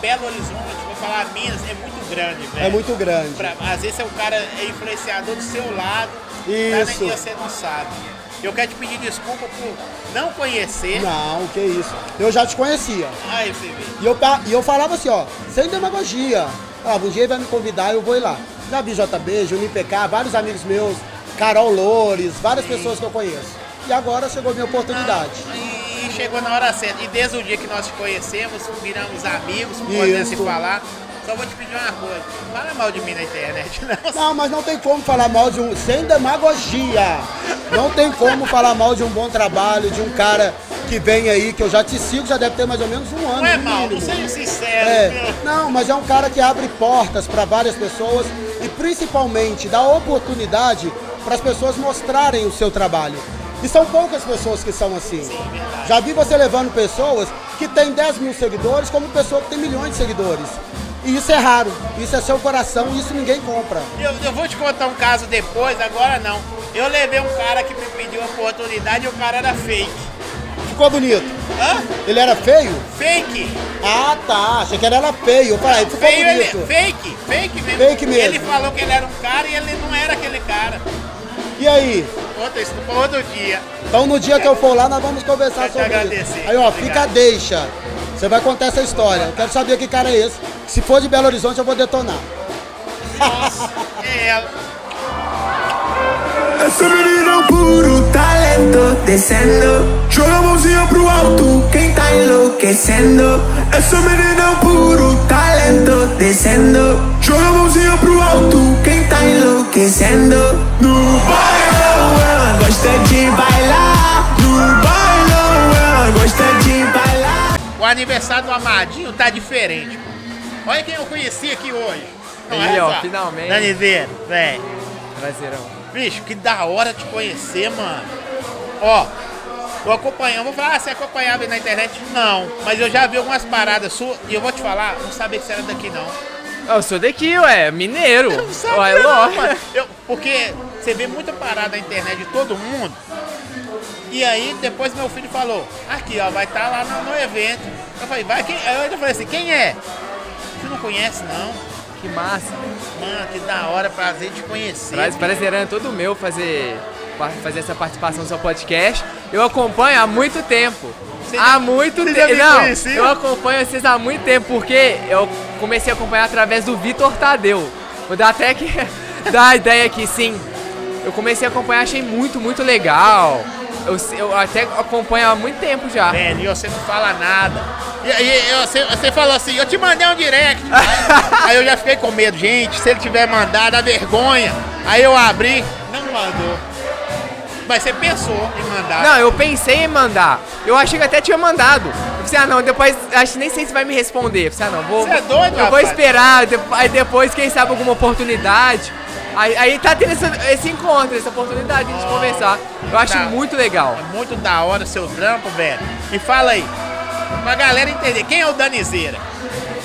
Belo Horizonte, vou falar Minas, é muito grande, velho. É muito grande. Pra- às vezes o cara é influenciador do seu lado, tá, Isso. e você não sabe. Eu quero te pedir desculpa por não conhecer. Não, que isso. Eu já te conhecia. Aí você vê. E eu, e eu falava assim, ó, sem demagogia. Ah, um dia ele vai me convidar, eu vou ir lá. Já vi JB, Juninho PK, vários amigos meus, Carol Loures, várias pessoas que eu conheço. E agora chegou a minha oportunidade. E, e chegou na hora certa. E desde o dia que nós te conhecemos, viramos amigos, podemos se falar. Só vou te pedir uma coisa. Fala mal de mim na internet, não. Não, mas não tem como falar mal de um. Sem demagogia. Não tem como falar mal de um bom trabalho, de um cara que vem aí, que eu já te sigo, já deve ter mais ou menos um ano. Não é mal, não seja sincero. É, não, mas é um cara que abre portas para várias pessoas e principalmente dá oportunidade para as pessoas mostrarem o seu trabalho. E são poucas pessoas que são assim. Já vi você levando pessoas que têm 10 mil seguidores como pessoa que tem milhões de seguidores. E isso é raro, isso é seu coração, isso ninguém compra. Eu, eu vou te contar um caso depois, agora não. Eu levei um cara que me pediu oportunidade e o cara era fake. Ficou bonito. Hã? Ele era feio? Fake. Ah, tá. Achei que ele era feio. Falei, ficou Feio, ele, bonito. fake, fake mesmo. Fake mesmo. Ele falou que ele era um cara e ele não era aquele cara. E aí? Outra, isso outro dia. Então no dia que eu for lá, nós vamos conversar te sobre agradecer. isso. Aí, ó, Obrigado. fica a deixa. Você vai contar essa história. Eu quero saber que cara é esse. Se for de Belo Horizonte, eu vou detonar. É, Essa menina é um puro lento, descendo. Joga a mãozinha pro alto, quem tá enlouquecendo? Essa menina é um puro talento, descendo. Joga a mãozinha pro alto, quem tá enlouquecendo? No bailão ela gosta de bailar. No bailão ela gosta de bailar. O aniversário do Amadinho tá diferente, pô. Olha quem eu conheci aqui hoje. Não Aí, é, ó, finalmente. Danizeiro, velho. Prazerão. Bicho, que da hora te conhecer, mano. Ó, eu acompanho, eu vou falar, ah, você acompanhava na internet? Não, mas eu já vi algumas paradas suas e eu vou te falar, não sabia que você era daqui não. Eu sou daqui, ué, mineiro. Não sabe Ué, não, mano. Eu- porque você vê muita parada na internet de todo mundo. E aí depois meu filho falou, aqui ó, vai estar lá no, no evento. Eu falei, vai quem? Aí eu ainda falei assim, quem é? Você não conhece não? Que massa. Mano, que da hora, prazer te conhecer. Pra- Prazerão é todo meu fazer, fazer essa participação no seu podcast. Eu acompanho há muito tempo. Você há já- muito tempo. Não, eu acompanho vocês há muito tempo porque eu comecei a acompanhar através do Vitor Tadeu. Vou dar até que dar a ideia aqui, sim. Eu comecei a acompanhar, achei muito, muito legal. Eu, eu até acompanho há muito tempo já. Velho, e você não fala nada. E aí você, você falou assim, eu te mandei um direct. aí eu já fiquei com medo, gente, se ele tiver mandado, dá vergonha. Aí eu abri, não mandou. Mas você pensou em mandar. Não, eu pensei em mandar. Eu achei que até tinha mandado. Eu falei, ah não, depois, acho nem sei se vai me responder. Eu falei, ah não, vou. Você é doido, Eu vou rapaz? esperar, de- aí depois, quem sabe, alguma oportunidade. Aí, aí tá tendo esse, esse encontro, essa oportunidade de gente conversar. Eu acho Tá. muito legal. É muito da hora seu trampo, velho. Me fala aí, pra galera entender, quem é o Danizeira?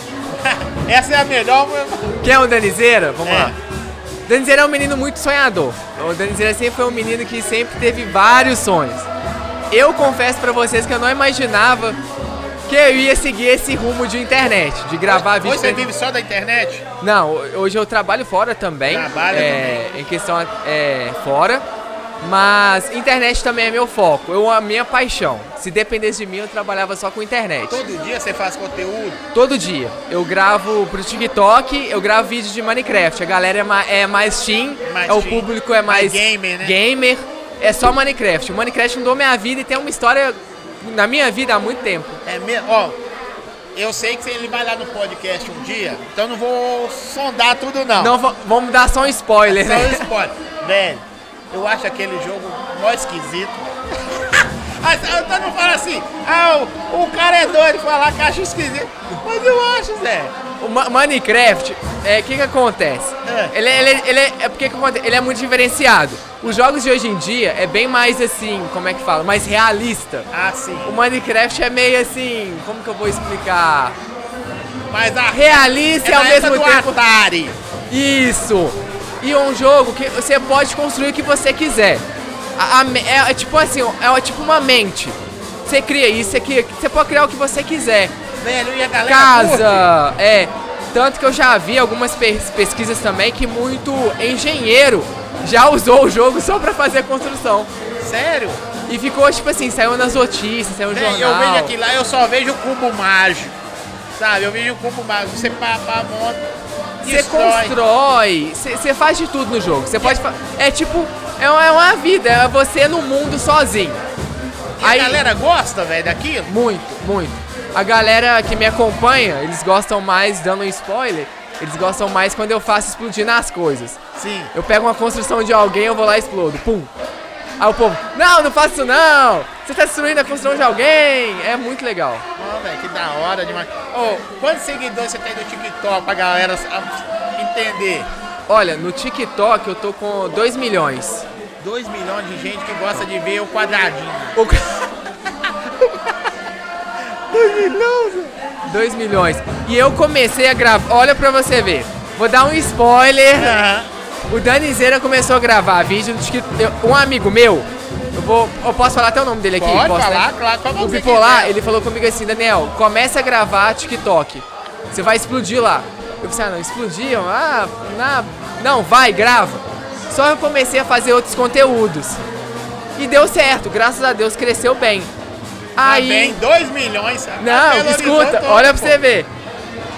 Essa é a melhor. Quem é o Danizeira? Vamos É. lá. Danizeira é um menino muito sonhador. O Danizeira sempre foi um menino que sempre teve vários sonhos. Eu confesso pra vocês que eu não imaginava que eu ia seguir esse rumo de internet, de gravar vídeo. Hoje você vive só da internet? Não, hoje eu trabalho fora também. Trabalha é, Em questão é, fora. Mas internet também é meu foco. Eu a minha paixão. Se dependesse de mim, eu trabalhava só com internet. Todo dia você faz conteúdo? Todo dia. Eu gravo pro TikTok, eu gravo vídeo de Minecraft. A galera é, ma- é mais teen, Mais é, o teen, público é mais mais, gamer, né? gamer. É só Minecraft. O Minecraft mudou minha vida e tem uma história na minha vida há muito tempo. É mesmo? Ó, eu sei que ele vai lá no podcast um dia, então não vou sondar tudo não. Não, va- vamos dar só um spoiler, Só né? um spoiler. Velho, eu acho aquele jogo mó esquisito. Então não fala assim, ah, o, o cara é doido falar que acha esquisito. Mas eu acho, Zé. O Ma- Minecraft, é, o que que acontece? É. Ele, é- ele, é- ele é, é porque acontece? Ele é muito diferenciado. Os jogos de hoje em dia é bem mais assim, como é que fala? Mais realista. Ah, sim. O Minecraft é meio assim, como que eu vou explicar? Mas a Realista é ao mesmo do tempo. Atari. Isso! E é um jogo que você pode construir o que você quiser. A- a é, é tipo assim, é tipo uma mente. Você cria isso, você, cria, você pode criar o que você quiser. Velho, e a galera Casa, é. Tanto que eu já vi algumas pes- pesquisas também que muito engenheiro já usou o jogo só pra fazer a construção. curte? Sério? E ficou tipo assim, saiu nas notícias, saiu no jornal. eu vejo aqui lá, eu só vejo o cubo mágico. Sabe, eu vejo o cubo mágico. Você pá, pá, monta. Você constrói, você faz de tudo no jogo. Você pode É tipo, é uma, é uma vida, é você no mundo sozinho. E a galera gosta, velho, daquilo? Muito, muito. A galera que me acompanha, eles gostam mais, dando um spoiler, eles gostam mais quando eu faço explodir nas coisas. Sim. Eu pego uma construção de alguém, eu vou lá e explodo. Pum. Aí o povo, não, não faça isso não! Você tá destruindo a construção de alguém! É muito legal. Ó, velho, que da hora demais. Ô, quantos seguidores você tem no TikTok pra galera entender? Olha, no TikTok eu tô com 2 milhões. 2 milhões de gente que gosta de ver o quadradinho. 2 milhões? 2 milhões. E eu comecei a gravar. Olha pra você ver. Vou dar um spoiler. O Danizeira começou a gravar vídeo no TikTok. eu- Um amigo meu. Eu vou. Eu posso falar até o nome dele aqui? Pode Posso, falar, né? claro, como O Bipolar, quiser. ele falou comigo assim, Daniel, começa a gravar TikTok. Você vai explodir lá. Eu falei, ah, não, explodir? Ah, na- não, vai, grava. Só eu comecei a fazer outros conteúdos. E deu certo, graças a Deus cresceu bem. Aí. Também, 2 milhões. Não, escuta, olha pra pô. você ver.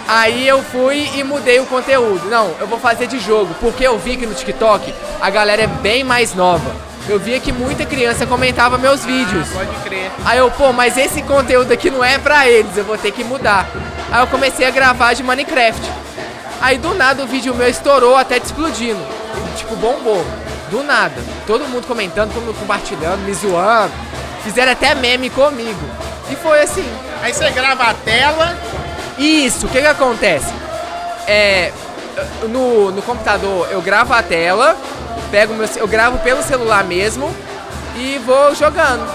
Aí eu fui e mudei o conteúdo. Não, eu vou fazer de jogo, porque eu vi que no TikTok a galera é bem mais nova. Eu via que muita criança comentava meus vídeos. Pode crer. Aí eu, pô, mas esse conteúdo aqui não é pra eles, eu vou ter que mudar. Aí eu comecei a gravar de Minecraft. Aí do nada o vídeo meu estourou até te explodindo. Tipo, bombou. Do nada. Todo mundo comentando, todo mundo compartilhando, me zoando. Fizeram até meme comigo. E foi assim. Aí você grava a tela. Isso, o que que acontece? É, no, no computador eu gravo a tela, pego meu, eu gravo pelo celular mesmo e vou jogando.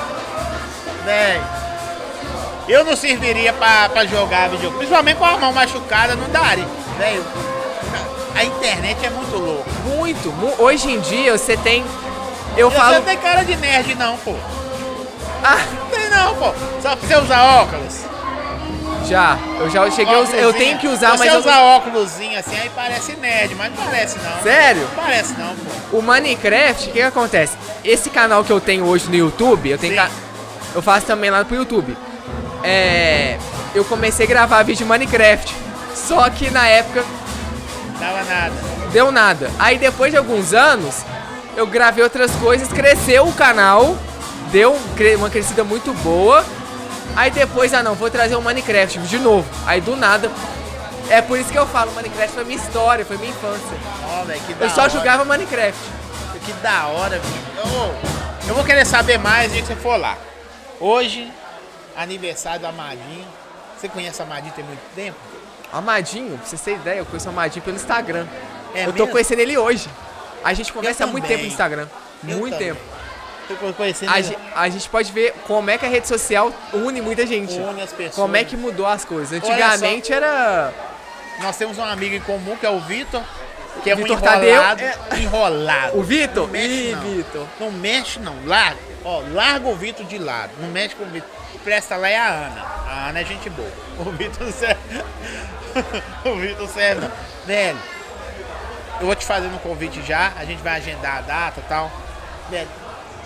Véi. Eu não serviria pra, pra jogar videogame. Principalmente com a mão machucada, não daria. Velho, a internet é muito louca. Muito, mu- hoje em dia você tem. Eu E falo. Você não tem cara de nerd, não, pô. Ah, Não tem, não, pô. Só pra você usar óculos. Já, eu já cheguei a usar, Eu tenho que usar, Se mas você eu. usar óculosinho assim, aí parece nerd, mas não parece, não. Sério? Não parece, não, pô. O Minecraft, o que, que acontece? Esse canal que eu tenho hoje no YouTube, eu tenho ca- eu faço também lá pro YouTube. É, eu comecei a gravar vídeo de Minecraft. Só que na época Dava nada. deu nada. Aí depois de alguns anos, eu gravei outras coisas, cresceu o canal, deu um uma crescida muito boa. Aí depois, ah não, vou trazer o Minecraft de novo. Aí do nada. É por isso que eu falo, Minecraft foi minha história, foi minha infância. Velho, que da Eu só hora. jogava Minecraft. Que da hora, bicho. Ô, eu vou querer saber mais dia que você for lá. Hoje, aniversário do Amadinho. Você conhece o Amadinho tem muito tempo? Amadinho, pra você ter ideia, eu conheço o Amadinho pelo Instagram. É eu tô mesmo? conhecendo ele hoje. A gente conversa há muito tempo no Instagram. Eu muito também. tempo. A, ge- a gente pode ver como é que a rede social une muita gente. Une as pessoas. Como é que mudou as coisas. Antigamente era. Nós temos um amigo em comum que é o Vitor. Que é Vitor um enrolado. é- Enrolado. O Vitor? Não mexe, Ih, não. Vitor. Não mexe, não. Larga. Ó, larga o Vitor de lado. Não mexe com o Vitor. Presta lá é a Ana. A Ana é gente boa. O Vitor serve. o Vitor serve. Velho, eu vou te fazer um convite já. A gente vai agendar a data e tal. Velho,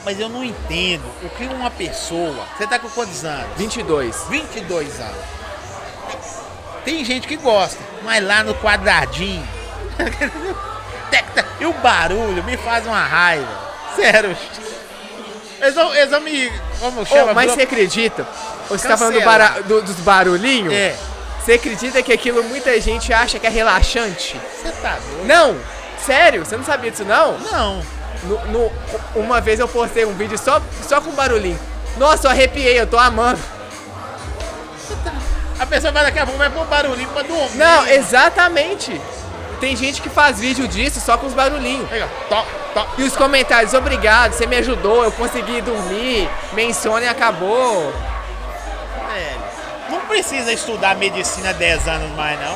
mas eu não entendo o que uma pessoa. Você tá com quantos anos? 22. 22 anos. Tem gente que gosta, mas lá no quadradinho. E o barulho me faz uma raiva. Sério. Eles vão, eles vão me. Como chama? Ô, mas você acredita? Você tá falando do bara- do- dos barulhinhos? É. Você acredita que aquilo muita gente acha que é relaxante? Você tá doido? Não! Sério? Você não sabia disso não? Não. No- no- uma vez eu postei um vídeo só, só com barulhinho. Nossa, eu arrepiei, eu tô amando. A pessoa vai daqui a pouco vai pôr barulhinho pra dormir. Não, exatamente. Tem gente que faz vídeo disso só com os barulhinhos. E os comentários, obrigado, você me ajudou, eu consegui dormir, menciona e acabou. Velho, não precisa estudar medicina 10 anos mais, não.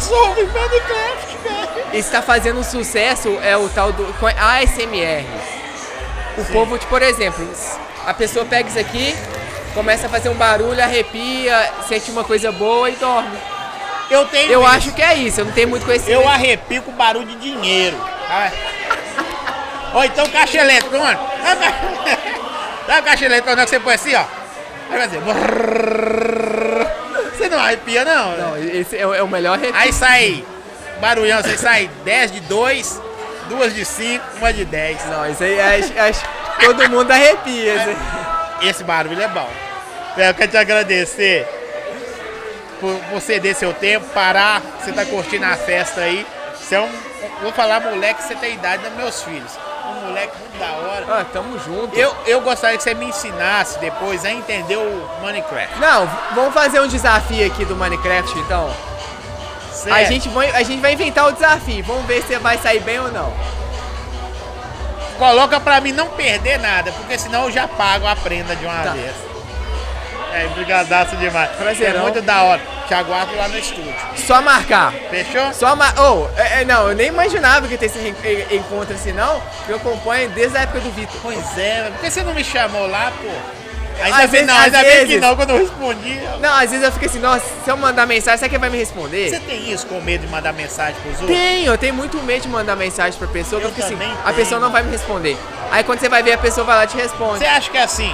Sobre Minecraft, velho. Esse tá fazendo um sucesso é o tal do ASMR. O povo, tipo, por exemplo, a pessoa pega isso aqui, começa a fazer um barulho, arrepia, sente uma coisa boa e dorme. Eu tenho Eu isso. acho que é isso, eu não tenho muito conhecimento. Eu arrepio com barulho de dinheiro. Ah. Ou então caixa eletrônico. Sabe Sabe caixa eletrônico que você põe assim, ó? Aí vai fazer. Não arrepia, não? Não, esse é, o- é o melhor arrepio. Aí sai barulhão, você sai 10 de 2, duas de 5, uma de 10. Não, isso aí acho, acho todo mundo arrepia. aí. Esse barulho é bom. Eu quero te agradecer por você ceder seu tempo, parar, você tá curtindo a festa aí. Você é um. Vou falar moleque, você tem idade dos meus filhos. Um moleque muito da hora. Ah, tamo junto. Eu, eu gostaria que você me ensinasse depois a entender o Minecraft. Não, vamos fazer um desafio aqui do Minecraft então. A gente, vai, a gente vai inventar o desafio, vamos ver se vai sair bem ou não. Coloca pra mim não perder nada, porque senão eu já pago a prenda de uma Tá. vez. É, brigadaço demais. Prazerão. É muito da hora. Te aguardo lá no estúdio. Só marcar. Fechou? Só mar... Oh, é, é, não, eu nem imaginava que ter esse encontro assim, não. Eu acompanho desde a época do Vitor. Pois é, por que você não me chamou lá, pô? Ainda Às bem, vezes- não, às ainda bem que vezes- não, quando eu respondi. eu- Não, às vezes eu fico assim, nossa, se eu mandar mensagem, será que vai me responder? Você tem isso com medo de mandar mensagem pros outros? Tenho, eu tenho muito medo de mandar mensagem pra pessoa, Eu porque assim, também a tenho. pessoa não vai me responder. Aí quando você vai ver, a pessoa vai lá e te responde. Você acha que é assim?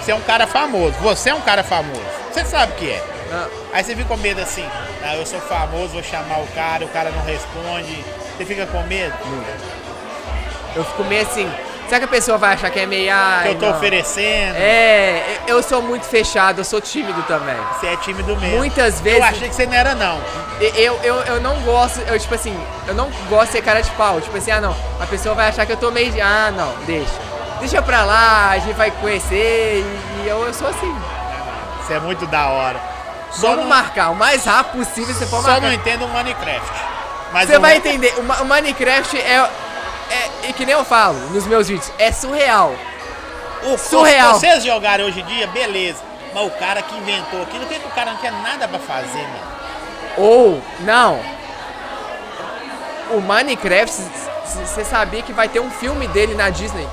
Você é um cara famoso, você é um cara famoso. Você sabe o que é. Aí você fica com medo assim, ah, eu sou famoso, vou chamar o cara, o cara não responde. Você fica com medo? eu fico meio assim, será que a pessoa vai achar que é meio. que eu tô não. oferecendo. É, eu sou muito fechado, eu sou tímido também. Você é tímido mesmo. Muitas vezes. Eu achei que você não era, não. Eu, eu, eu não gosto, eu tipo assim, eu não gosto de ser cara de pau. Tipo assim, ah não, a pessoa vai achar que eu tô meio. Ah não, deixa. Deixa pra lá, a gente vai conhecer e, e eu, eu sou assim. Você é muito da hora. Só Vamos não- marcar o mais rápido possível. Você pode Só marcar. não entendo o Minecraft. Mas Você vai entender. O, Ma- o Minecraft é, é. E que nem eu falo nos meus vídeos. É surreal. O Surreal. Se vocês jogarem hoje em dia, beleza. Mas o cara que inventou aquilo, por que o cara não tinha nada pra fazer, mano? Ou, não. O Minecraft, você sabia que vai ter um filme dele na Disney?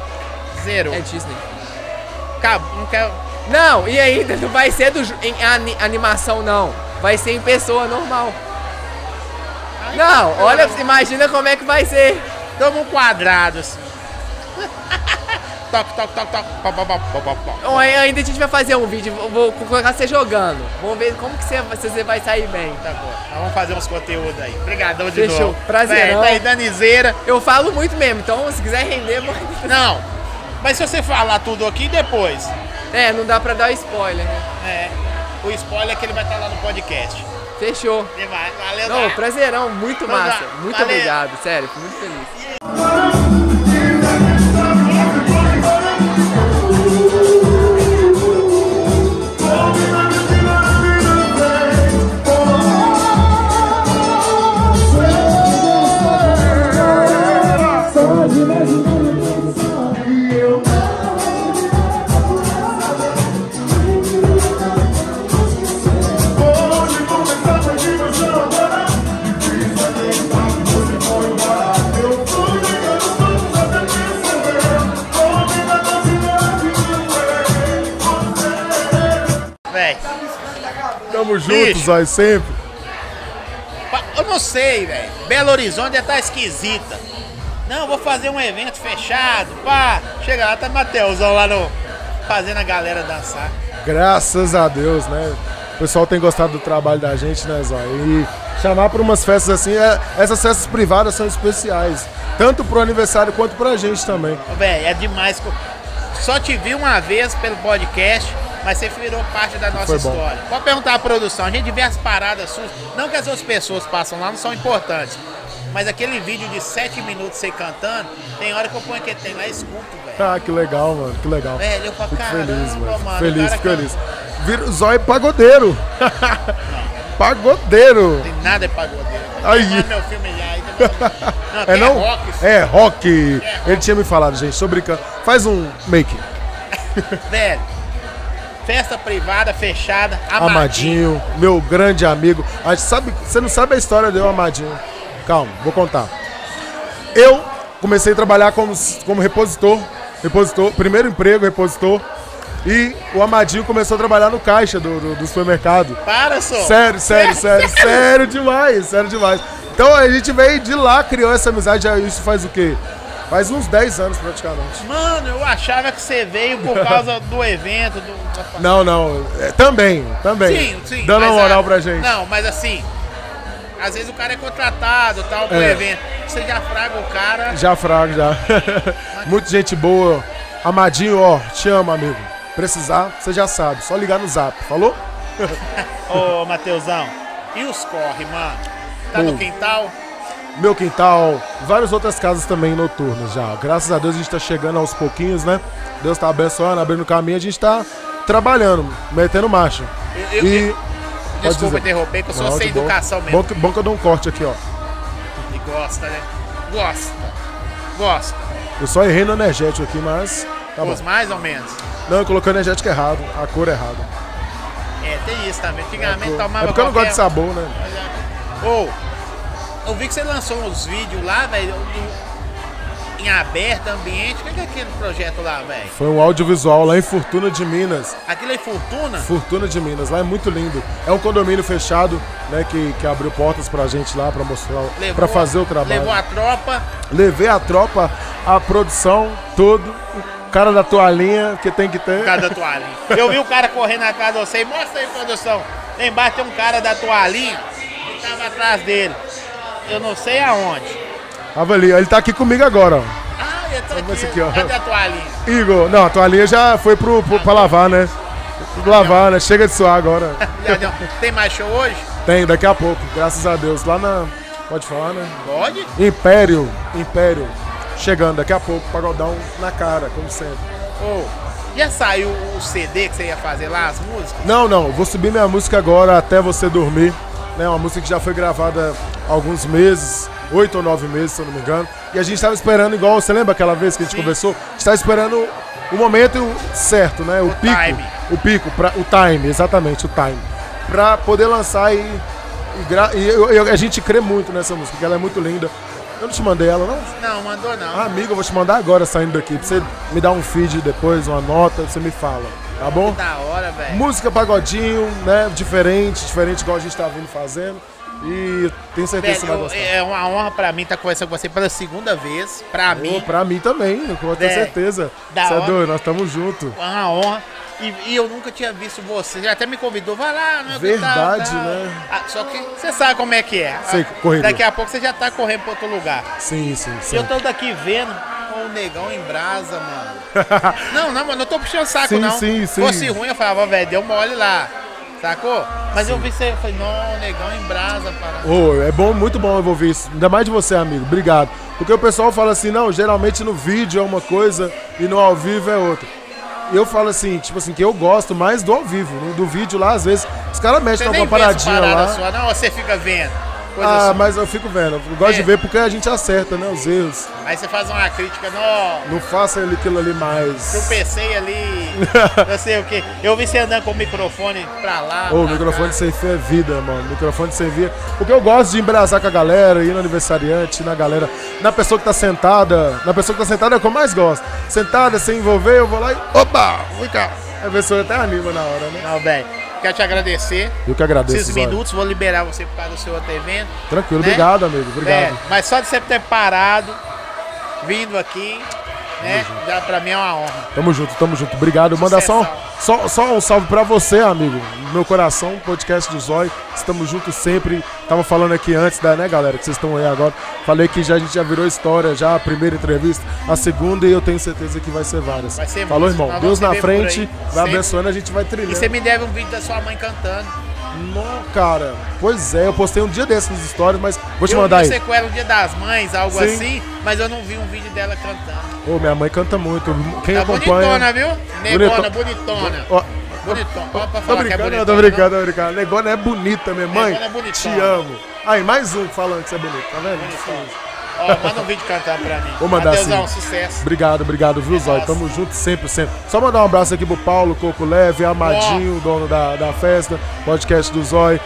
Zero. É Disney. Acabou, não quero. Não, e ainda não vai ser do, em ani- animação, não. Vai ser em pessoa normal. Não, olha, imagina como é que vai ser. Toma um quadrado assim. toque. Pó, pó, pó, pó, pó, pó. Bom, aí ainda a gente vai fazer um vídeo, vou- colocar você jogando. Vamos ver como que você, você vai sair bem. Tá bom. Nós vamos fazer uns conteúdos aí. Obrigadão de Fechou. novo. Prazerão. Véi, tá aí, Danizeira. Eu falo muito mesmo, então se quiser render, manda. Não. Mas se você falar tudo aqui depois. É, não dá pra dar spoiler, né? É. O spoiler é que ele vai estar lá no podcast. Fechou. Valeu, Não, prazerão, muito Então massa. Muito valeu. obrigado, sério, fico muito feliz. Véi. Tamo junto, Bicho. Zói, sempre. Eu não sei, velho. Belo Horizonte já tá esquisita. Não, vou fazer um evento fechado, pá. Chega lá, tá Mateusão lá no. Fazendo a galera dançar. Graças a Deus, né? O pessoal tem gostado do trabalho da gente, né, Zói? E chamar para umas festas assim, é- essas festas privadas são especiais. Tanto pro aniversário quanto pra gente também. Véi, é demais. Só te vi uma vez pelo podcast, mas você virou parte da nossa Foi bom. história. Pode perguntar à produção. A gente vê as paradas suas. Não que as outras pessoas passam lá, não são importantes. Mas aquele vídeo de 7 minutos você cantando, tem hora que eu ponho que tem lá e escuto, velho. Ah, que legal, mano, que legal. Velho, eu falo, Fico caramba, feliz, mano. Mano, feliz, cara fico que- feliz. Vira o Zói pagodeiro. pagodeiro. Tem nada é pagodeiro. Aí. Aí. meu filme já. Não, É não? rock. É rock. Ele tinha me falado, gente, brincando. Faz um make. Velho, festa privada, fechada, amadinho. Amadinho, meu grande amigo. A gente sabe, você não sabe a história do Amadinho. Calma, vou contar. Eu comecei a trabalhar como, como repositor, repositor, primeiro emprego, repositor. E o Amadinho começou a trabalhar no caixa do, do, do supermercado. Para, só. Sério, sério, sério, sério demais, sério demais. Então a gente veio de lá, criou essa amizade, já isso faz o quê? Faz uns 10 anos praticamente. Mano, eu achava que você veio por causa do evento. Do... Não, não, é, também, também. Sim, sim. Dando uma mas moral a- pra gente. Não, mas assim, às vezes o cara é contratado tal pro É. evento. Você já fraga o cara. Já frago, já. Muita gente boa. Amadinho, ó, te amo, amigo. Precisar, você já sabe. Só ligar no zap, falou? Ô, Mateusão, e os corre, mano? Tá no Pô. quintal? Meu quintal, várias outras casas também noturnas já. Graças a Deus a gente tá chegando aos pouquinhos, né? Deus tá abençoando, abrindo caminho, a gente tá trabalhando, metendo marcha. Eu- eu- e. eu- Desculpa interromper, que eu sou Não, sem educação mesmo. Bom que, bom que eu dou um corte aqui, ó. E gosta, né? Gosta. Gosta. Eu só errei no energético aqui, mas. Tá mais ou menos. Não, eu coloquei o energético errado, a cor errada. É, tem isso também. Antigamente É tomava porque eu não gosto de sabor, né? Ô, eu vi que você lançou uns vídeos lá, velho, em- aberto, ambiente. O que é aquele projeto lá, velho? Foi um audiovisual lá em Fortuna de Minas. Aquilo é Fortuna? Fortuna de Minas, lá é muito lindo. É um condomínio fechado, né, que, que abriu portas pra gente lá pra mostrar, Levou- pra fazer o trabalho. Levou a tropa. Levei a tropa, a produção, todo. O cara da toalhinha que tem que ter. Cada toalhinha. Eu vi o cara correndo na casa de você. Mostra aí, produção. Lá embaixo tem um cara da toalhinha que tava atrás dele. Eu não sei aonde. Tava ali, ó, ele tá aqui comigo agora, ó. Ah, ver esse aqui. aqui, ó. Cadê a toalhinha? Igor, não, a toalhinha já foi pro, pro, pra lavar, né? Lavar, né? Chega de suar agora. Tem mais show hoje? Tem, daqui a pouco, graças a Deus. Lá na. Pode falar, né? Pode? Império, Império. Chegando daqui a pouco, pagodão na cara, como sempre. Ô, Já saiu o CD que você ia fazer lá, as músicas? Não, não, vou subir minha música agora até você dormir. Né, uma música que já foi gravada há alguns meses, oito ou nove meses, se eu não me engano. E a gente estava esperando, igual, você lembra aquela vez que a gente conversou? A gente estava esperando o momento certo, né? O, pico. time. O pico, pra, o time, exatamente, o time. Pra poder lançar e. E, e eu- a gente crê muito nessa música, porque ela é muito linda. Eu não te mandei ela, não? Não, mandou não. Ah, amigo, eu vou te mandar agora saindo daqui. Pra você me dar um feed depois, uma nota, você me fala. Tá bom? Que da hora, velho. Música pagodinho, né? Diferente, diferente igual a gente tá vindo fazendo. E tenho certeza que você vai gostar. é uma honra pra mim estar conversando com você pela segunda vez. Pra mim, pra mim também, eu vou ter É, certeza. da Você é doido, nós estamos juntos. é uma honra. E, e eu nunca tinha visto você. Você até me convidou, vai lá, né? Verdade, tal, tal. né? Ah, só que você sabe como é que é. Sei, Ah, correria. Daqui a pouco você já tá correndo pra outro lugar. Sim, sim, E sim. eu tô daqui vendo o negão em brasa, mano. não, não, mano, não tô puxando saco, Sim, não. sim, sim. Fosse ruim, eu falava, velho, deu mole lá. Sacou? Mas eu vi você, eu falei, não, negão em brasa, para. Ô, é bom, muito bom eu ouvir isso. Ainda mais de você, amigo. Obrigado. Porque o pessoal fala assim, não, geralmente no vídeo é uma coisa e no ao vivo é outra. Eu falo assim, tipo assim, que eu gosto mais do ao vivo. No, do vídeo lá, às vezes, os caras Você mexem numa essa paradinha lá. sua, não, você fica vendo. Coisa Ah, assim. mas eu fico vendo. Eu gosto É. de ver porque a gente acerta, né? Os erros. Aí você faz uma crítica, não, Não faça aquilo ali mais. tropecei ali, não sei o que. Eu vi você andando com o microfone pra lá. Ô, o microfone cá. sem fio é vida, mano. O microfone sem fio. Porque eu gosto de embrasar com a galera, ir no aniversariante, na galera. Na pessoa que tá sentada. Na pessoa que tá sentada é o que eu mais gosto. Sentada, sem envolver, eu vou lá e. Opa! Vem cá. A pessoa até anima na hora, né? Não, velho, quero te agradecer. Eu que agradeço. Esses minutos, vou liberar você por causa do seu outro evento. Tranquilo, né? obrigado, amigo. Obrigado. É, mas só de você ter parado, vindo aqui, né? Já pra mim é uma honra. Tamo junto, tamo junto. Obrigado. Mandar só, um- só, só um salve pra você, amigo. Meu coração, podcast do Zói. Estamos juntos sempre. Tava falando aqui antes, da, né, galera, que vocês estão aí agora. Falei que já, a gente já virou história, já a primeira entrevista, a segunda, e eu tenho certeza que vai ser várias. Vai ser Falou, muitas. irmão? Nós Deus na frente, vai Sempre. abençoando, a gente vai trilhando. E você me deve um vídeo da sua mãe cantando. Não, cara. Pois é, eu postei um dia desses nos stories, mas vou te eu mandar vi aí. você com ela no dia das mães, algo Sim. assim, mas eu não vi um vídeo dela cantando. Ô, minha mãe canta muito. Quem tá acompanha. bonitona, viu? Negona, Bonitona. bonitona. Ó, Bonitona. Ó, pra falar que é brincando, bonitona. tô brincando, tô brincando. Negona é bonita, minha mãe. Negona é bonitona. Te amo. Aí, mais um falando que você é bonito, tá vendo? Ó, manda um vídeo cantando pra mim. Vou mandar Matheusão, sim. sucesso. Obrigado, obrigado, viu, Zói? Tamo junto sempre, sempre. Só mandar um abraço aqui pro Paulo, Coco Leve, Amadinho, dono da, da festa, podcast do Zói,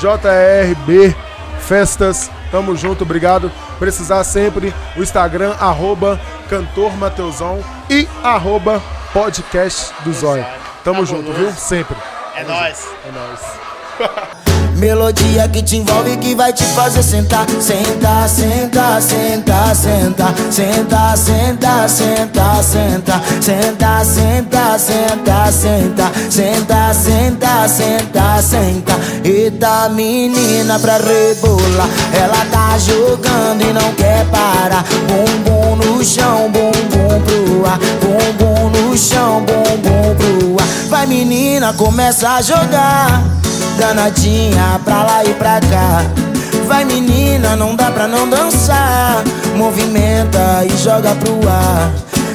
JRB Festas. Tamo junto, obrigado. Precisar sempre, o Instagram, arroba Cantor Mateusão e arroba podcast do Zói. Tamo junto, viu? Sempre. É nóis. É nóis. Melodia que te envolve que vai te fazer sentar. Sentar, sentar, sentar, sentar Sentar, sentar, sentar, sentar Sentar, sentar, sentar, sentar Sentar, sentar, sentar, Eita menina pra rebolar. Ela tá jogando e não quer parar. Bumbum no chão, bumbum pro ar. Bumbum no chão, bumbum pro ar. Vai menina, começa a jogar danadinha pra lá e pra cá. Vai menina, não dá pra não dançar. Movimenta e joga pro ar.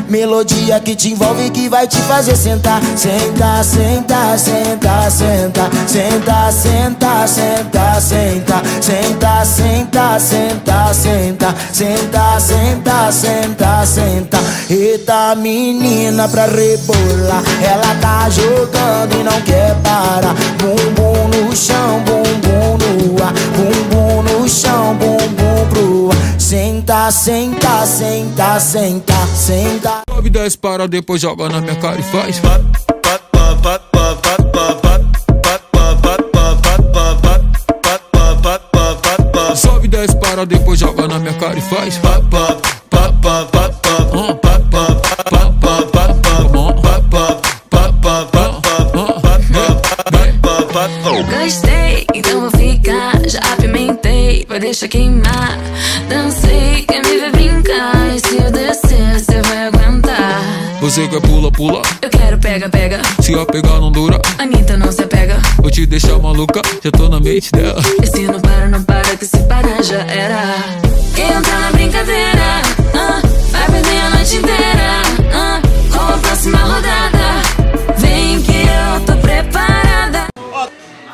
Melodia que te envolve que vai te fazer sentar. Senta, senta, senta, senta. Senta, senta, senta, senta. Senta, senta, senta, senta. Senta, senta, senta, senta. Eita menina pra rebolar. Ela tá jogando e não quer parar. Bumbum no chão, bumbum no ar. Bumbum no chão, bumbum pro ar. Senta, senta, senta, senta, senta. Sobe 10 para, depois joga na minha cara e faz. Sobe 10 para, depois joga na minha cara e faz. Gostei, então vou ficar. Já apimentei, vai deixar queimar. Dancei, quer me ver brincar. E se eu descer, você vai aguentar. Você quer pula, pula quero pega, pega. Se eu pegar não dura, Anitta não se apega. Vou te deixar maluca, já tô na mente dela. Esse não para, não para, que se parar já era. Quem entrar na brincadeira, ah, vai perder a noite inteira. Ah, com a próxima rodada, vem que eu tô preparada.